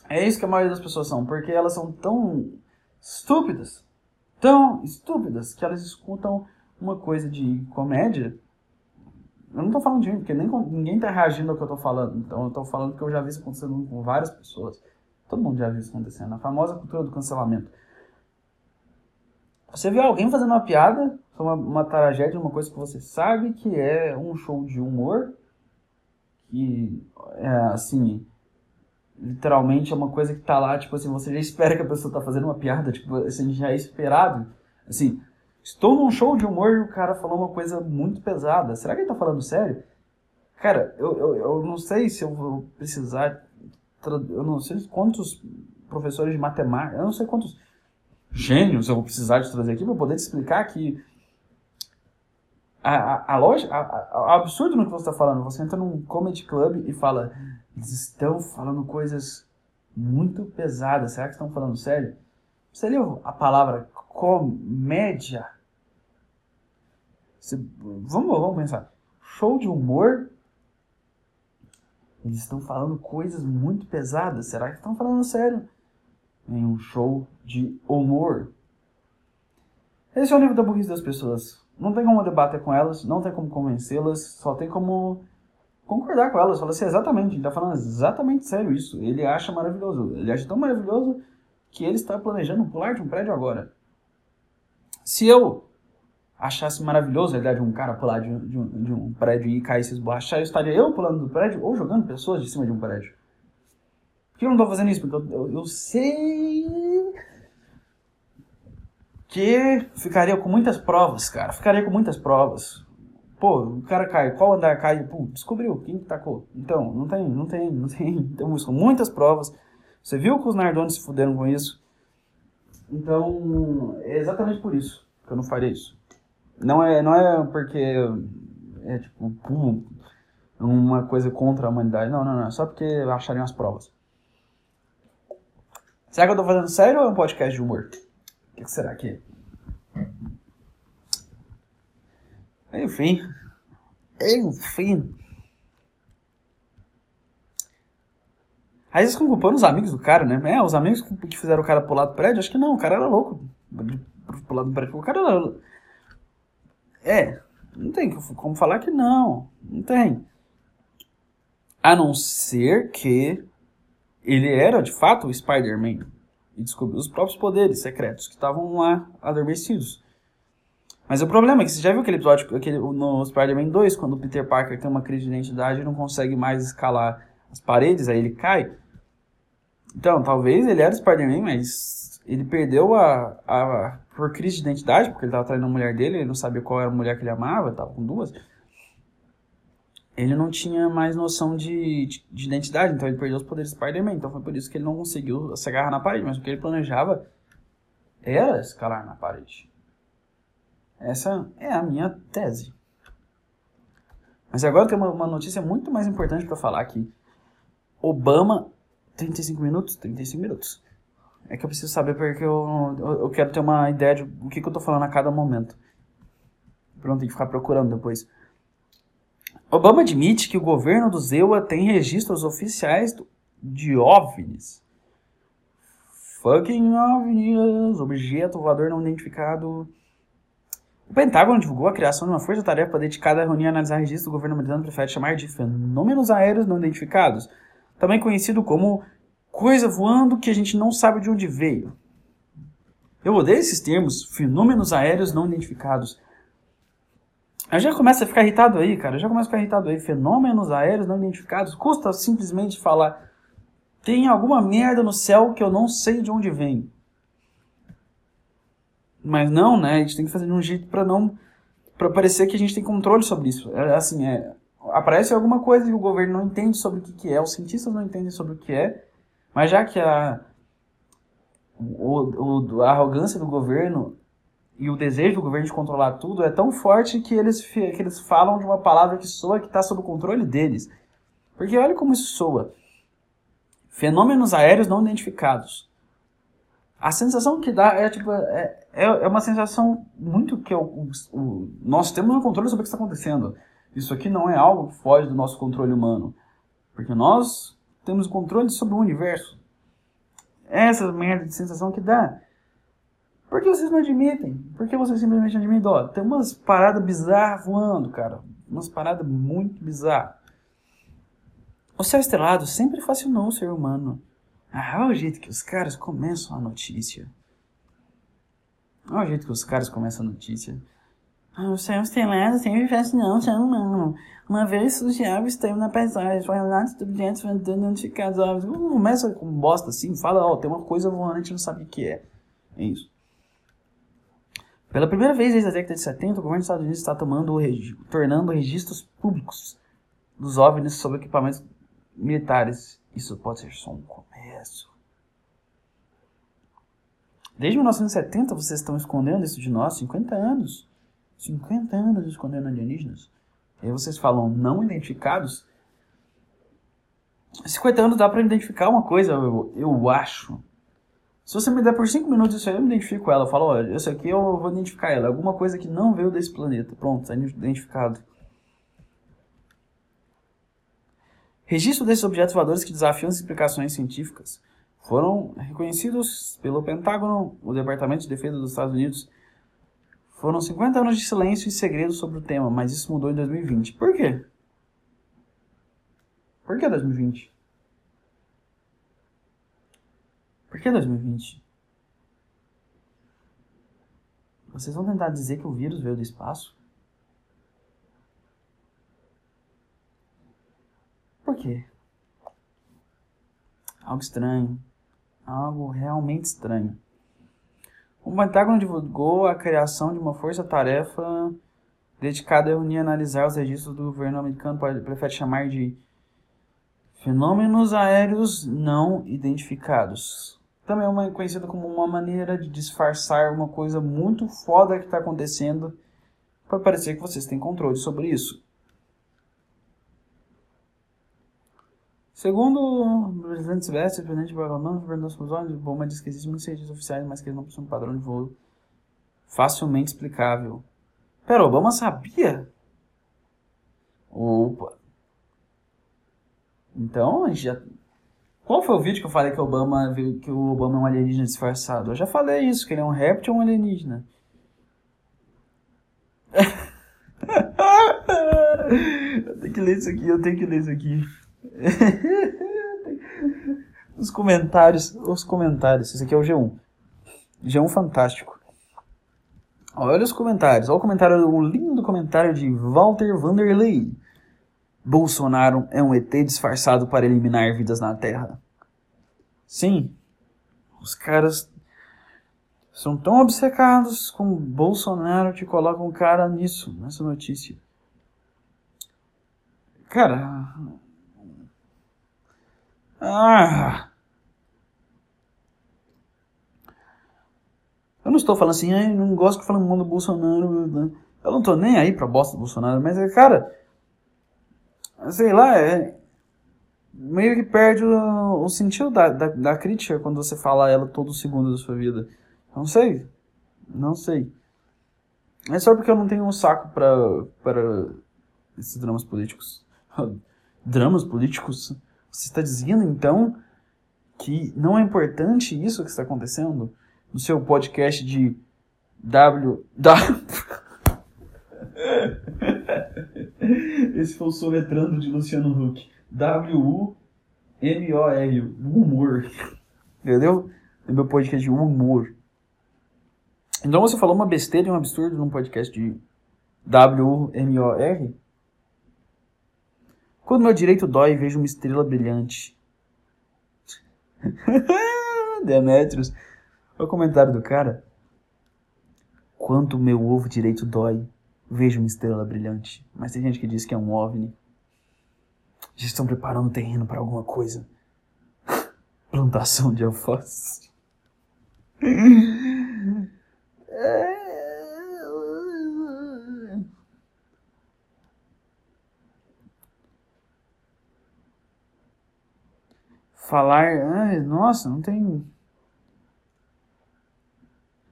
Speaker 1: É isso que a maioria das pessoas são, porque elas são tão estúpidas, tão estúpidas, que elas escutam uma coisa de comédia. Eu não tô falando de mim, porque nem, ninguém tá reagindo ao que eu tô falando. Então eu tô falando que eu já vi isso acontecendo com várias pessoas. Todo mundo já viu isso acontecendo. A famosa cultura do cancelamento. Você vê alguém fazendo uma piada, uma, uma tragédia, uma coisa que você sabe que é um show de humor, que é assim, literalmente é uma coisa que tá lá, tipo assim, você já espera que a pessoa tá fazendo uma piada, tipo, assim, já é esperado. Assim, estou num show de humor e o cara falou uma coisa muito pesada. Será que ele tá falando sério? Cara, eu, eu, eu não sei se eu vou precisar. Eu não sei quantos professores de matemática, eu não sei quantos gênios eu vou precisar de trazer aqui para poder te explicar que a, a, a lógica, a, a, absurdo no que você está falando. Você entra num comedy club e fala, eles estão falando coisas muito pesadas. Será que estão falando sério? Você leu a palavra comédia? Vamos, vamos pensar. Show de humor? Eles estão falando coisas muito pesadas. Será que estão falando sério? Em um show de humor. Esse é o nível da burrice das pessoas. Não tem como debater com elas, não tem como convencê-las, só tem como concordar com elas. Falar assim, exatamente, ele está falando exatamente sério isso. Ele acha maravilhoso. Ele acha tão maravilhoso que ele está planejando pular de um prédio agora. Se eu achasse maravilhoso a ideia de um cara pular de, de, um, de um prédio e cair se esborrachar, eu estaria eu pulando do prédio ou jogando pessoas de cima de um prédio. Por que eu não estou fazendo isso? Porque eu, eu, eu sei que ficaria com muitas provas, cara. Ficaria com muitas provas. Pô, o cara cai, qual andar cai? Pô, descobriu quem que tacou. Então, não tem, não tem, não tem. Temos muitas provas. Você viu que os Nardones se fuderam com isso? Então, é exatamente por isso que eu não faria isso. Não é, não é porque é tipo pum, uma coisa contra a humanidade. Não, não, não. É só porque acharem as provas. Será que eu tô fazendo sério ou é um podcast de humor? O que será que é? Enfim. Enfim. Aí eles ficam culpando os amigos do cara, né? É, os amigos que fizeram o cara pular do prédio, acho que não, o cara era louco. Pular do prédio, o cara era. É, não tem como falar que não. Não tem. A não ser que ele era de fato o Spider-Man e descobriu os próprios poderes secretos que estavam lá adormecidos. Mas o problema é que você já viu aquele episódio aquele, no Spider-Man 2, quando o Peter Parker tem uma crise de identidade e não consegue mais escalar as paredes, aí ele cai. Então, talvez ele era Spider-Man, mas ele perdeu a, a, por crise de identidade, porque ele estava traindo a mulher dele, ele não sabia qual era a mulher que ele amava, estava com duas. ele não tinha mais noção de, de, de identidade, então ele perdeu os poderes do Spider-Man. Então foi por isso que ele não conseguiu se agarrar na parede. Mas o que ele planejava era escalar na parede. Essa é a minha tese. Mas agora tem uma, uma notícia muito mais importante para falar aqui. Obama, 35 minutos? 35 minutos. É que eu preciso saber porque eu, eu, quero ter uma ideia de o que, que eu tô falando a cada momento. Pronto, tem que ficar procurando depois. Obama admite que o governo do Zewa tem registros oficiais de OVNIs. Fucking OVNIs, objeto voador não identificado. O Pentágono divulgou a criação de uma força-tarefa dedicada a reunir e analisar registros do governo americano prefere chamar de fenômenos aéreos não identificados, também conhecido como coisa voando que a gente não sabe de onde veio. Eu odeio esses termos, fenômenos aéreos não identificados. Eu já começo a ficar irritado aí, cara. Eu já começo a ficar irritado aí. Fenômenos aéreos não identificados. Custa simplesmente falar. Tem alguma merda no céu que eu não sei de onde vem. Mas não, né? A gente tem que fazer de um jeito para não. para parecer que a gente tem controle sobre isso. É, assim, é. Aparece alguma coisa que o governo não entende sobre o que, que é, os cientistas não entendem sobre o que é, mas já que a, o, o, a arrogância do governo e o desejo do governo de controlar tudo é tão forte que eles, que eles falam de uma palavra que soa que está sob o controle deles. Porque olha como isso soa. Fenômenos aéreos não identificados. A sensação que dá é tipo é, é, é uma sensação muito que o, nós temos o um controle sobre o que está acontecendo. Isso aqui não é algo que foge do nosso controle humano, porque nós temos controle sobre o universo. Essa merda de sensação que dá. Por que vocês não admitem? Por que vocês simplesmente admitem? Ó, tem umas paradas bizarras voando, cara. Umas paradas muito bizarras. O céu estrelado sempre fascinou o ser humano. Ah, olha o jeito que os caras começam a notícia. Olha o jeito que os caras começam a notícia. O céu estrelado sempre fascinou o ser humano. Uma vez surgiu esteve na paisagem, foi lá objetos identificados. Começa com bosta assim, fala, ó, tem uma coisa voando, a gente não sabe o que é. É isso. Pela primeira vez desde a década de 70, o governo dos Estados Unidos está tomando, tornando registros públicos dos OVNIs sobre equipamentos militares. Isso pode ser só um começo. Desde 1970 vocês estão escondendo isso de nós, 50 anos. 50 anos escondendo alienígenas. E aí vocês falam não identificados. 50 anos dá para identificar uma coisa, eu, eu acho. Se você me der por 5 minutos isso aí, eu me identifico ela. Eu falo, olha, isso aqui eu vou identificar ela. Alguma coisa que não veio desse planeta. Pronto, está identificado. Registro desses objetos voadores que desafiam as explicações científicas foram reconhecidos pelo Pentágono, o Departamento de Defesa dos Estados Unidos. Foram 50 anos de silêncio e segredo sobre o tema, mas isso mudou em 2020. Por quê? Por que 2020? Por que 2020? Vocês vão tentar dizer que o vírus veio do espaço? Por quê? Algo estranho. Algo realmente estranho. O Pentágono divulgou a criação de uma força-tarefa dedicada a reunir e analisar os registros do governo americano, prefere chamar de fenômenos aéreos não identificados também é uma, conhecida como uma maneira de disfarçar uma coisa muito foda que está acontecendo para parecer que vocês têm controle sobre isso. Segundo o presidente Silvestre, o presidente Barcelona, o governador das Fusões, o Boma diz que existem muitos registros oficiais, mas que eles não possuem um padrão de voo facilmente explicável. Pera, Obama sabia? Opa. Então, a gente já qual foi o vídeo que eu falei que Obama que o Obama é um alienígena disfarçado? Eu já falei isso, que ele é um réptil ou um alienígena. eu tenho que ler isso aqui, eu tenho que ler isso aqui. os comentários, os comentários. Esse aqui é o G1. G1 fantástico. Olha os comentários. Olha o comentário, o lindo comentário de Walter Vanderlei. Bolsonaro é um ET disfarçado para eliminar vidas na Terra. Sim, os caras são tão obcecados com Bolsonaro que colocam cara nisso, nessa notícia. Cara. Ah. Eu não estou falando assim, ai, não gosto que falando mal do Bolsonaro. Né? Eu não tô nem aí pra bosta do Bolsonaro, mas é, cara. Sei lá, é. Meio que perde o, o sentido da, da, da, crítica quando você fala ela todo segundo da sua vida. Não sei. Não sei. É só porque eu não tenho um saco para esses dramas políticos. dramas políticos? Você está dizendo então que não é importante isso que está acontecendo? no seu podcast de W. Esse foi o soletrando de Luciano Huck. W-U-M-O-R. Humor. Entendeu? No meu podcast de humor. Então você falou uma besteira e um absurdo num podcast de W-M-O-R? Quando meu direito dói, vejo uma estrela brilhante. Demetrius. Olha o comentário do cara. Quanto meu ovo direito dói, vejo uma estrela brilhante. Mas tem gente que diz que é um OVNI. Já estão preparando o terreno para alguma coisa. Plantação de alface. Falar. Ai, nossa, não tem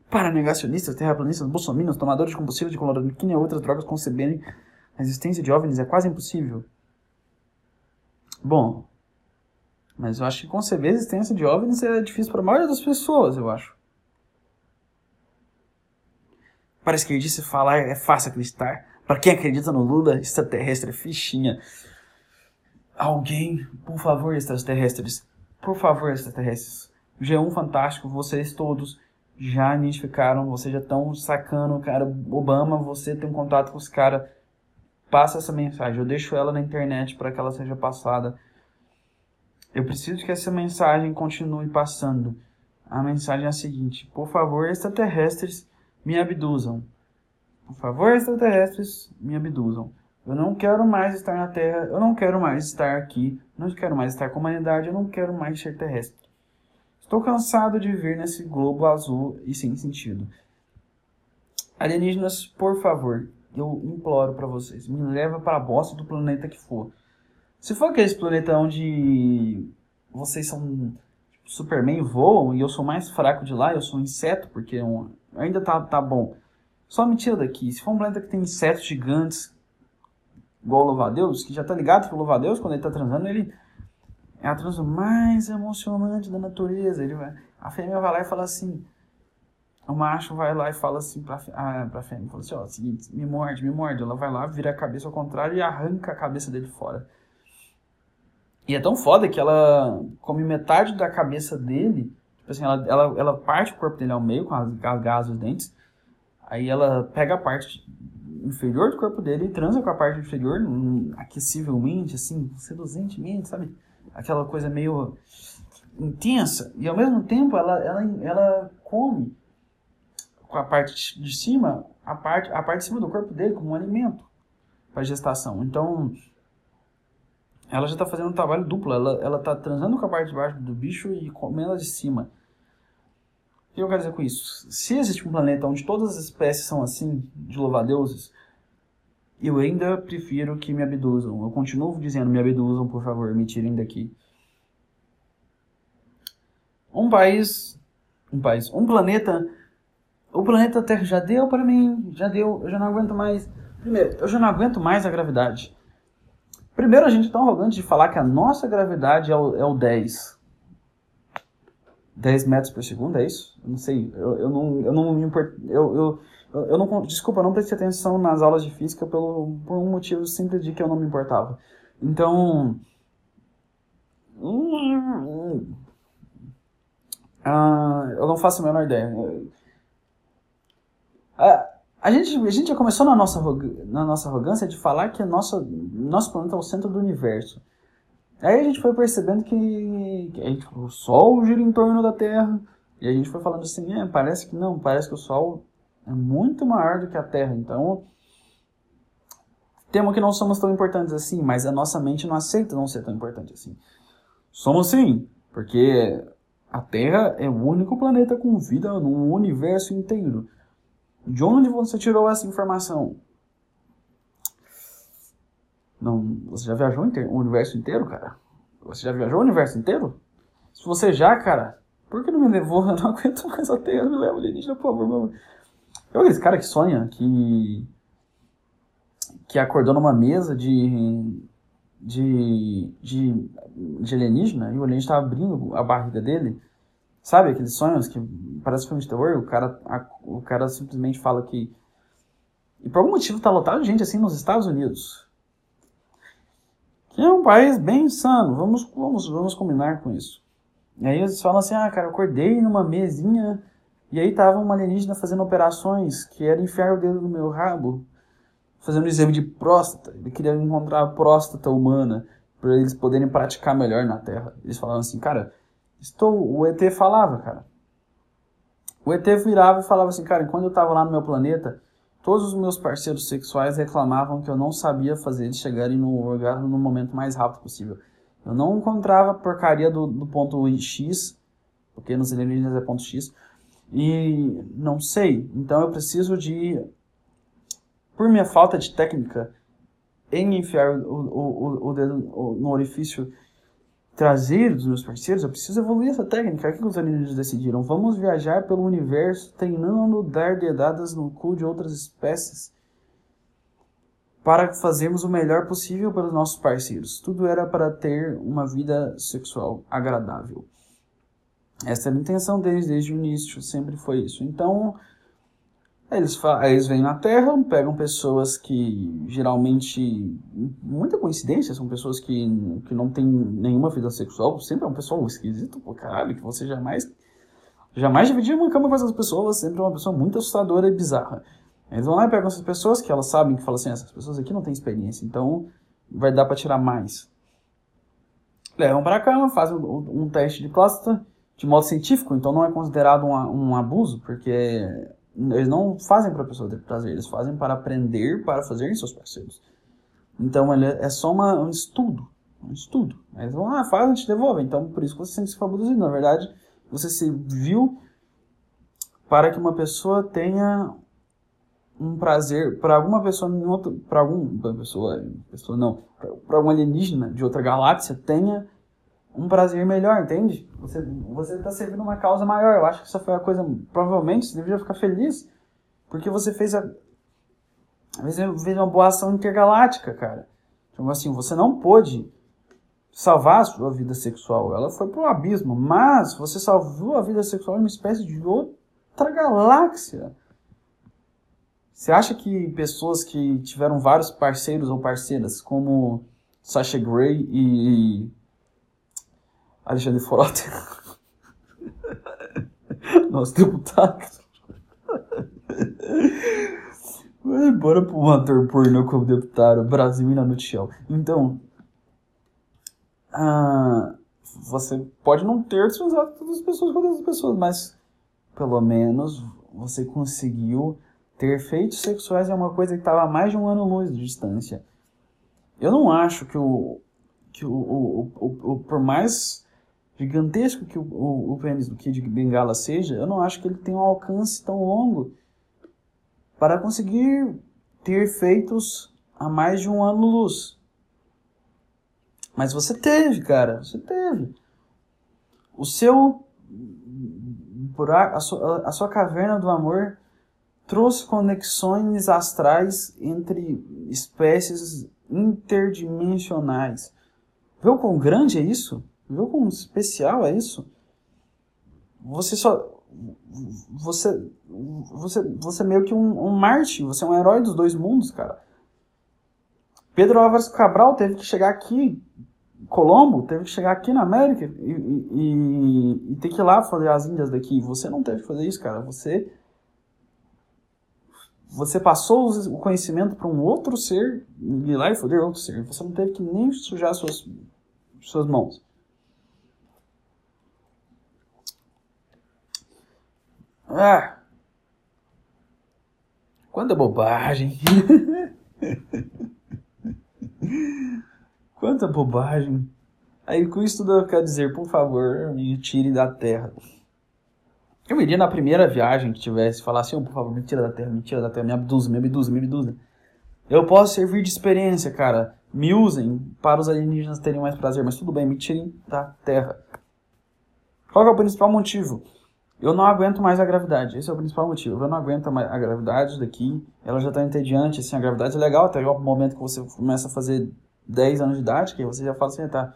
Speaker 1: para negacionistas, terraplanistas, bolsominions, tomadores de combustível de cloroquina e outras drogas conceberem a existência de OVNIs é quase impossível. Bom, mas eu acho que conceber a existência de OVNIs é difícil para a maioria das pessoas, eu acho. Para esquerdista falar é fácil acreditar. Para quem acredita no Lula, extraterrestre é fichinha. Alguém, por favor, extraterrestres. Por favor, extraterrestres. G1 Fantástico, vocês todos já identificaram, vocês já estão sacando, cara, Obama, você tem um contato com os caras, passa essa mensagem. Eu deixo ela na internet para que ela seja passada. Eu preciso que essa mensagem continue passando. A mensagem é a seguinte: por favor, extraterrestres me abduzam. Por favor, extraterrestres me abduzam. Eu não quero mais estar na Terra, eu não quero mais estar aqui, não quero mais estar com a humanidade, eu não quero mais ser terrestre. Estou cansado de ver nesse globo azul e sem sentido. Alienígenas, por favor, eu imploro para vocês, me leva para a bosta do planeta que for. Se for aquele planeta onde vocês são tipo, Superman voam e eu sou mais fraco de lá, eu sou um inseto, porque é ainda tá, tá bom. Só me tira daqui. Se for um planeta que tem insetos gigantes, igual o Louva-a-Deus, que já tá ligado que o Louva-a-Deus, quando ele tá transando, ele é a transa mais emocionante da natureza. Ele vai, a fêmea vai lá e fala assim. O macho vai lá e fala assim pra, ah, pra fêmea, fala assim, ó, seguinte, me morde, me morde. Ela vai lá, vira a cabeça ao contrário e arranca a cabeça dele fora. E é tão foda que ela come metade da cabeça dele, tipo assim, ela, ela, ela parte o corpo dele ao meio com as, as garras dos dentes, aí ela pega a parte inferior do corpo dele e transa com a parte inferior, aquecivelmente, assim, seduzentemente, sabe? aquela coisa meio intensa. E ao mesmo tempo ela, ela, ela come com a parte de cima a parte a parte de cima do corpo dele como um alimento para gestação. Então ela já está fazendo um trabalho duplo. Ela ela está transando com a parte de baixo do bicho e comendo de cima o que eu quero dizer com isso se existe um planeta onde todas as espécies são assim de louva-deuses eu ainda prefiro que me abduzam. Eu continuo dizendo, me abduzam, por favor, me tirem daqui. Um país, um país, um planeta, o planeta Terra já deu para mim, já deu, eu já não aguento mais. Primeiro, eu já não aguento mais a gravidade. Primeiro, a gente é tão arrogante de falar que a nossa gravidade é o, é o 10. 10 metros por segundo, é isso? Eu não sei, eu, eu não, eu não me importo, eu, eu, eu não, desculpa, eu não prestei atenção nas aulas de física pelo, por um motivo simples de que eu não me importava. Então. Uh, eu não faço a menor ideia. Uh, a gente, a gente já começou na nossa, na nossa arrogância de falar que nosso, nosso planeta é o centro do universo. Aí a gente foi percebendo que, que gente, o Sol gira em torno da Terra. E a gente foi falando assim, é, parece que não, parece que o Sol é muito maior do que a Terra. Então, Temo que não somos tão importantes assim, mas a nossa mente não aceita não ser tão importante assim. Somos sim, porque a Terra é o único planeta com vida no universo inteiro. De onde você tirou essa informação? Não, você já viajou o universo inteiro, cara? Você já viajou o universo inteiro? Se você já, cara, por que não me levou? Eu não aguento mais a Terra, me leva alienígena, por favor. Meu. Eu esse cara que sonha que que acordou numa mesa de de, de, de alienígena e o alienígena estava abrindo a barriga dele. Sabe aqueles sonhos que parece filme de terror? O cara, a, o cara simplesmente fala que. E por algum motivo tá lotado de gente assim nos Estados Unidos. Que é um país bem insano. Vamos, vamos, vamos combinar com isso. E aí eles falam assim: ah, cara, eu acordei numa mesinha e aí tava uma alienígena fazendo operações que era enfiar o dedo no meu rabo fazendo um exame de próstata. Ele queria encontrar a próstata humana para eles poderem praticar melhor na Terra. Eles falavam assim, cara, estou. O ET falava, cara. O ET virava e falava assim, cara, quando eu estava lá no meu planeta, todos os meus parceiros sexuais reclamavam que eu não sabia fazer eles chegarem no orgasmo no momento mais rápido possível. Eu não encontrava porcaria do, do ponto X, porque nos alienígenas é ponto X, e não sei. Então eu preciso de por minha falta de técnica em enfiar o, o, o dedo no orifício traseiro dos meus parceiros, eu preciso evoluir essa técnica. O que os alienígenas decidiram? Vamos viajar pelo universo treinando dar dedadas no cu de outras espécies para fazermos o melhor possível para os nossos parceiros. Tudo era para ter uma vida sexual agradável. Essa era a intenção deles desde o início, sempre foi isso. Então, eles, eles vêm na Terra, pegam pessoas que geralmente, muita coincidência, são pessoas que, que não têm nenhuma vida sexual, sempre é um pessoal esquisito, pô, caralho, que você jamais, jamais dividir uma cama com essas pessoas, sempre é uma pessoa muito assustadora e bizarra. Eles vão lá e pegam essas pessoas que elas sabem que falam assim, essas pessoas aqui não têm experiência, então vai dar para tirar mais. Levam para cama, fazem um, um teste de próstata de modo científico, então não é considerado um, um abuso, porque eles não fazem para a pessoa ter prazer, eles fazem para aprender, para fazer em seus parceiros. Então ele é só uma, um estudo, um estudo. Eles vão, ah, faz, a gente devolve. Então por isso que você sempre se abduzido. Na verdade, você se viu para que uma pessoa tenha um prazer, para alguma pessoa, para alguma pessoa, pessoa não, para um alienígena de outra galáxia tenha um prazer melhor, entende? Você você está servindo uma causa maior. Eu acho que essa foi a coisa. Provavelmente você deveria ficar feliz porque você fez a fez uma boa ação intergaláctica, cara. Então assim, você não pôde salvar a sua vida sexual. Ela foi pro abismo, mas você salvou a vida sexual em uma espécie de outra galáxia. Você acha que pessoas que tiveram vários parceiros ou parceiras, como Sasha Grey e Alexandre Frota. Nosso deputado. Bora pro um ator pornô como deputado. Brasil e na. Então, ah, você pode não ter transado todas as pessoas com todas as pessoas, mas pelo menos você conseguiu ter feitos sexuais é uma coisa que estava a mais de um ano luz de distância. Eu não acho que o que o, o, o, o por mais gigantesco que o, o, o pênis do Kid Bengala seja, eu não acho que ele tenha um alcance tão longo para conseguir ter feitos a mais de um ano-luz. Mas você teve, cara, você teve. O seu buraco, a sua, a sua caverna do amor trouxe conexões astrais entre espécies interdimensionais. O quão grande é isso? Como especial é isso? Você só. Você. Você, você é meio que um, um Marte, você é um herói dos dois mundos, cara. Pedro Álvares Cabral teve que chegar aqui, Colombo teve que chegar aqui na América e, e, e ter que ir lá fazer as Índias daqui. Você não teve que fazer isso, cara. Você você passou o conhecimento para um outro ser e lá e foder outro ser. Você não teve que nem sujar suas, suas mãos. Ah! Quanta bobagem! Quanta bobagem. Aí com isso tudo eu quero dizer, por favor, me tire da Terra. Eu iria na primeira viagem que tivesse, falar assim, oh, por favor, me tira da Terra, me tira da Terra, me abduza, me abduza, me abduza. Eu posso servir de experiência, cara. Me usem para os alienígenas terem mais prazer, mas tudo bem, me tirem da Terra. Qual é o principal motivo? Eu não aguento mais a gravidade. Esse é o principal motivo. Eu não aguento mais a gravidade daqui. Ela já está entediante. Assim, a gravidade é legal até o momento que você começa a fazer 10 anos de idade, que você já fala assim, tá.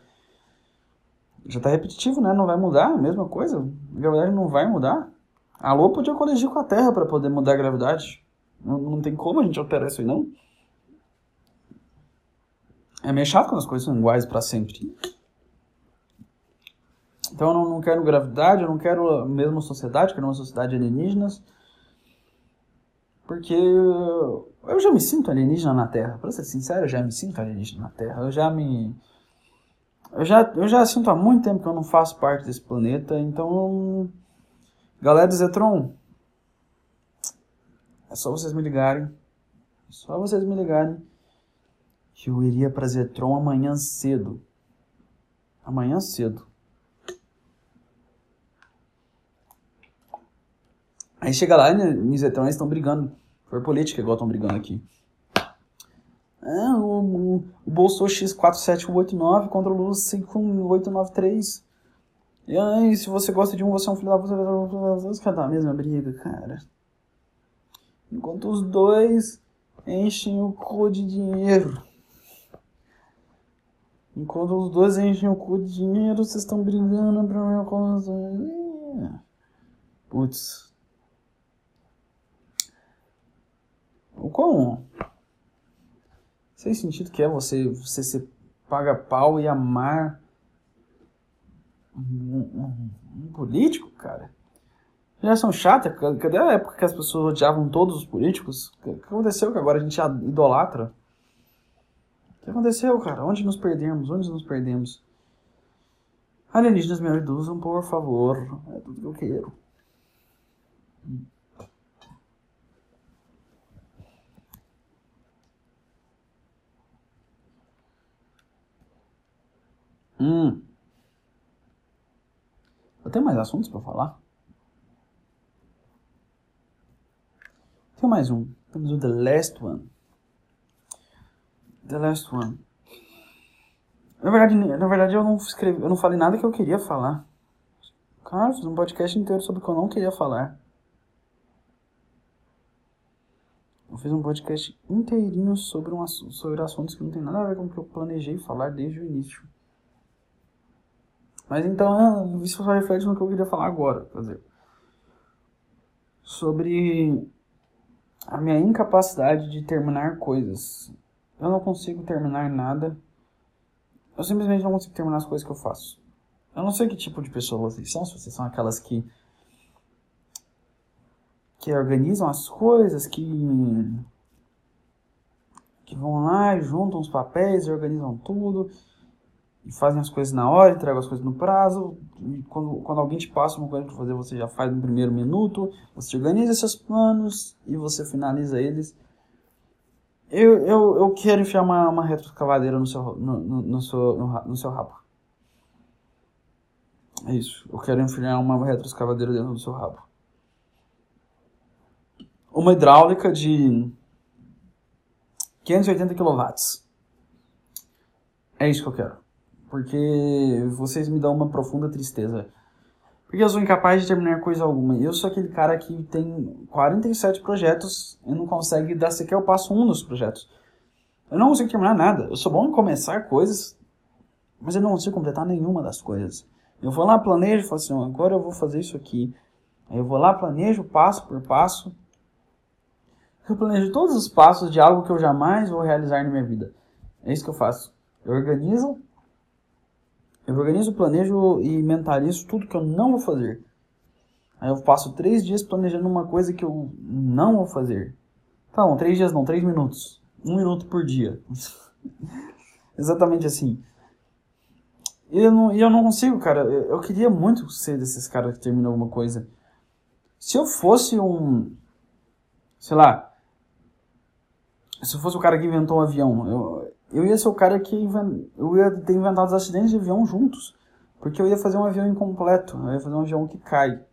Speaker 1: Já tá repetitivo, né? Não vai mudar, a mesma coisa. A gravidade não vai mudar. A Lua podia coligir com a Terra para poder mudar a gravidade. Não, não tem como a gente alterar isso aí, não. É meio chato quando as coisas são iguais para sempre. Então eu não, quero gravidade, eu não quero a mesma sociedade, quero uma sociedade alienígenas. Porque eu já me sinto alienígena na Terra. Pra ser sincero, eu já me sinto alienígena na Terra. Eu já me. Eu já, eu já sinto há muito tempo que eu não faço parte desse planeta. Então. Galera do Zetron. É só vocês me ligarem. É só vocês me ligarem. Que eu iria pra Zetron amanhã cedo. Amanhã cedo. Aí chega lá, né, os eles estão brigando. Por política, igual estão brigando aqui. É, o, o, o Bolso X47189 contra o Luz 5893. E aí, se você gosta de um, você é um filho da puta. Os caras a mesma briga, cara. Enquanto os dois enchem o cu de dinheiro. Enquanto os dois enchem o cu de dinheiro, vocês estão brigando pra minha coisa. Putz. O quão sem sentido que é você, você se paga pau e amar um, um, um político, cara? Geração chata, cadê a época que as pessoas odiavam todos os políticos? O que aconteceu que agora a gente idolatra? O que aconteceu, cara? Onde nos perdemos? Onde nos perdemos? Alienígenas me reduzam, por favor. É tudo que eu quero. Hum. Eu tenho mais assuntos para falar? Tem mais um. Temos o The Last One. The Last One. Na verdade, na verdade eu não escrevi, eu não falei nada que eu queria falar. Cara, fiz um podcast inteiro sobre o que eu não queria falar. Eu fiz um podcast inteirinho sobre, um, sobre assuntos que não tem nada a ver com o que eu planejei falar desde o início. Mas então, isso só reflete no que eu queria falar agora. Dizer, sobre a minha incapacidade de terminar coisas. Eu não consigo terminar nada. Eu simplesmente não consigo terminar as coisas que eu faço. Eu não sei que tipo de pessoa vocês são, se vocês são aquelas que que organizam as coisas, que que vão lá e juntam os papéis e organizam tudo e fazem as coisas na hora, entregam as coisas no prazo. Quando, quando alguém te passa uma coisa para fazer, você já faz no primeiro minuto. Você organiza seus planos e você finaliza eles. Eu, eu, eu quero enfiar uma, uma retroescavadeira no seu, no, no, no, seu, no, no seu rabo. É isso. Eu quero enfiar uma retroescavadeira dentro do seu rabo. Uma hidráulica de 580 kW. É isso que eu quero porque vocês me dão uma profunda tristeza. Porque eu sou incapaz de terminar coisa alguma. Eu sou aquele cara que tem 47 projetos e não consegue dar sequer o passo um nos projetos. Eu não consigo terminar nada. Eu sou bom em começar coisas, mas eu não consigo completar nenhuma das coisas. Eu vou lá, planejo, falo assim, agora eu vou fazer isso aqui. Aí eu vou lá, planejo passo por passo. Eu planejo todos os passos de algo que eu jamais vou realizar na minha vida. É isso que eu faço. Eu organizo eu organizo, planejo e mentalizo tudo que eu não vou fazer. Aí eu passo três dias planejando uma coisa que eu não vou fazer. Tá bom, três dias não, três minutos. Um minuto por dia. Exatamente assim. E eu, não, eu não consigo, cara. Eu, eu queria muito ser desses caras que terminam alguma coisa. Se eu fosse um. Sei lá. Se eu fosse o cara que inventou um avião, eu, eu ia ser o cara que eu ia ter inventado os acidentes de avião juntos. Porque eu ia fazer um avião incompleto, eu ia fazer um avião que cai.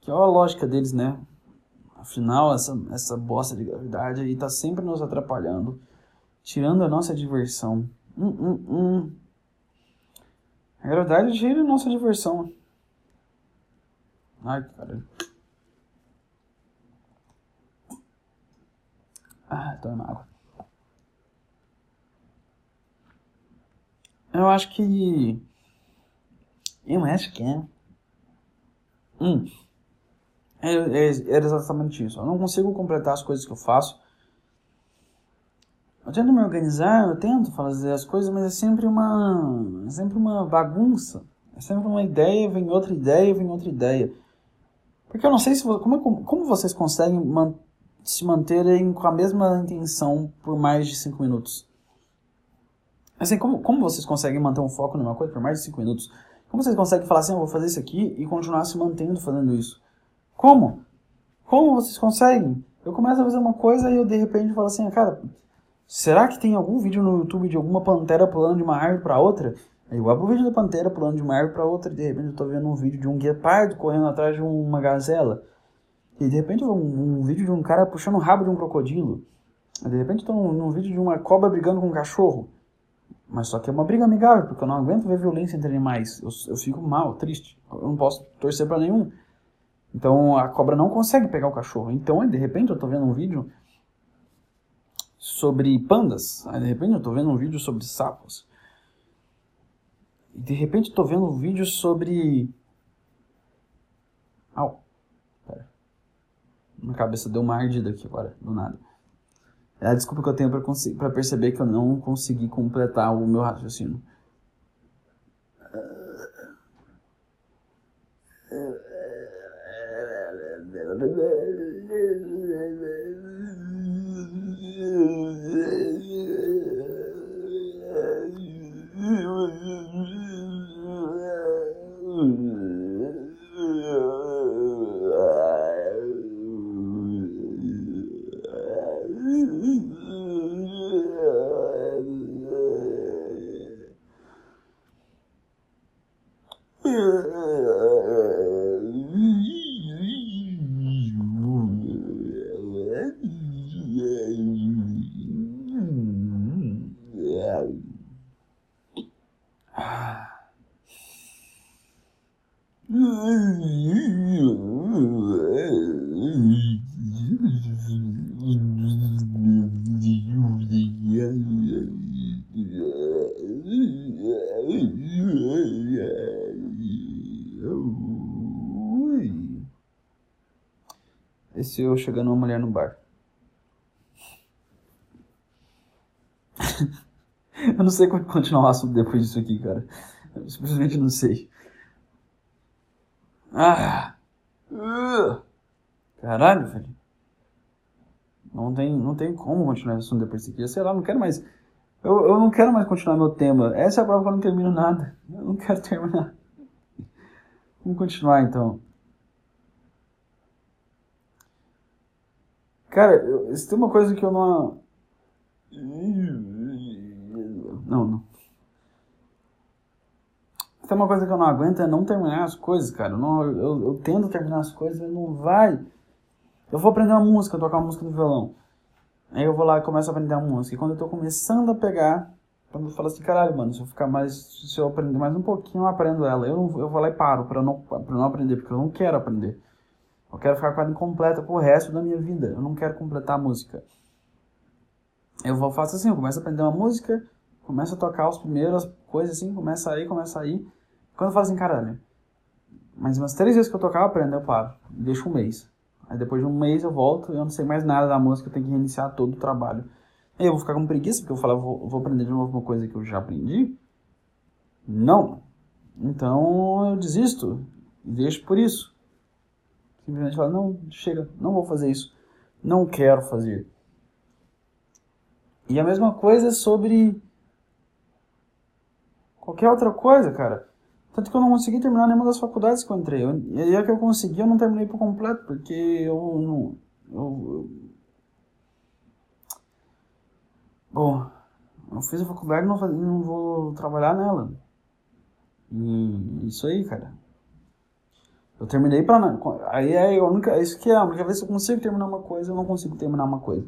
Speaker 1: Que é a lógica deles, né? Afinal, essa, essa bosta de gravidade aí tá sempre nos atrapalhando, tirando a nossa diversão. Hum, hum, hum. A gravidade tira a nossa diversão. Ai, caralho. Ah, toma água. Eu acho que. Eu acho que é. Hum. É, é, é exatamente isso. Eu não consigo completar as coisas que eu faço. Eu tento me organizar, eu tento fazer as coisas, mas é sempre uma. É sempre uma bagunça. É sempre uma ideia, vem outra ideia, vem outra ideia. Porque eu não sei se como, como vocês conseguem man, se manterem com a mesma intenção por mais de 5 minutos. Assim, como, como vocês conseguem manter um foco numa coisa por mais de 5 minutos? Como vocês conseguem falar assim, eu vou fazer isso aqui e continuar se mantendo fazendo isso? Como? Como vocês conseguem? Eu começo a fazer uma coisa e eu de repente falo assim, cara, será que tem algum vídeo no YouTube de alguma pantera pulando de uma árvore para outra? Eu abro o vídeo da pantera pulando de uma árvore para outra e de repente eu tô vendo um vídeo de um guepardo correndo atrás de uma gazela. E de repente um, um vídeo de um cara puxando o rabo de um crocodilo. De repente tô num, num vídeo de uma cobra brigando com um cachorro. Mas só que é uma briga amigável, porque eu não aguento ver violência entre animais. Eu, eu fico mal, triste. Eu não posso torcer para nenhum. Então a cobra não consegue pegar o cachorro. Então, de repente, eu tô vendo um vídeo sobre pandas. Aí, de repente, eu tô vendo um vídeo sobre sapos. E de repente, eu tô vendo um vídeo sobre. Au. Pera. Minha cabeça deu uma ardida aqui agora, do nada. É a desculpa que eu tenho para perceber que eu não consegui completar o meu raciocínio. uh, chegando uma mulher no bar. eu não sei como continuar o assunto depois disso aqui, cara. Eu simplesmente não sei. Ah! Caralho, velho. Não tem, não tem como continuar o assunto depois disso aqui. Eu sei lá, não quero mais. Eu, eu não quero mais continuar meu tema. Essa é a prova que eu não termino nada. Eu não quero terminar. Vamos continuar então. Cara, eu, tem uma coisa que eu não. Não, não. Tem uma coisa que eu não aguento é não terminar as coisas, cara. Eu, não, eu, eu tento terminar as coisas, mas não vai. Eu vou aprender uma música, tocar uma música no violão. Aí eu vou lá e começo a aprender a música. E quando eu tô começando a pegar, quando eu falo assim, caralho, mano, se eu ficar mais. Se eu aprender mais um pouquinho, eu aprendo ela. Eu, eu vou lá e paro pra não, pra não aprender, porque eu não quero aprender. Eu quero ficar com ela incompleta pro resto da minha vida. Eu não quero completar a música. Eu vou faço assim, eu começo a aprender uma música, começo a tocar as primeiras coisas assim, começa aí, começa aí. Quando eu falo assim, caralho, mas umas três vezes que eu tocar, eu aprendo, eu paro. Deixo um mês. Aí depois de um mês eu volto e eu não sei mais nada da música, eu tenho que reiniciar todo o trabalho. Aí eu vou ficar com preguiça, porque eu falo, eu vou, vou aprender de novo uma coisa que eu já aprendi? Não. Então eu desisto e deixo por isso. Simplesmente fala, não, chega, não vou fazer isso. Não quero fazer. E a mesma coisa sobre qualquer outra coisa, cara. Tanto que eu não consegui terminar nenhuma das faculdades que eu entrei. Eu, e a que eu consegui, eu não terminei por completo, porque eu não. Eu, eu... Bom, Eu fiz a faculdade e não, não vou trabalhar nela. E isso aí, cara. Eu terminei pra. Aí é a única. Isso que é a única vez que eu consigo terminar uma coisa, eu não consigo terminar uma coisa.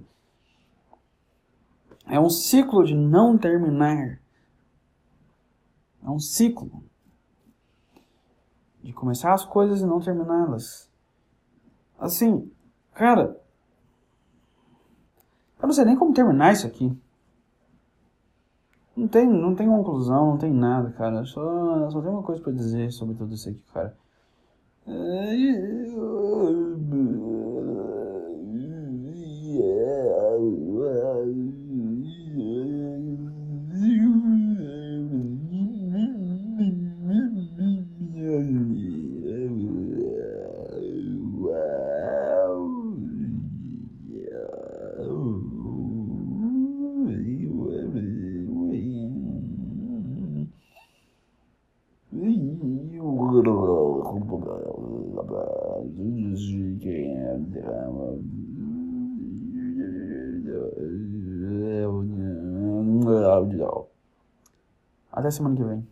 Speaker 1: É um ciclo de não terminar. É um ciclo. De começar as coisas e não terminá-las. Assim, cara. Eu não sei nem como terminar isso aqui. Não tem, não tem conclusão, não tem nada, cara. Só, só tem uma coisa pra dizer sobre tudo isso aqui, cara. euh, euh, euh, euh Até semana que vem.